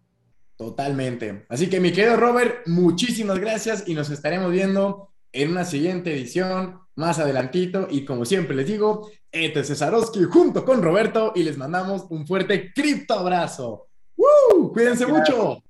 Totalmente. Así que mi querido Robert, muchísimas gracias y nos estaremos viendo en una siguiente edición más adelantito. Y como siempre les digo, este es Cesarowski junto con Roberto y les mandamos un fuerte cripto abrazo. ¡Woo! Cuídense mucho.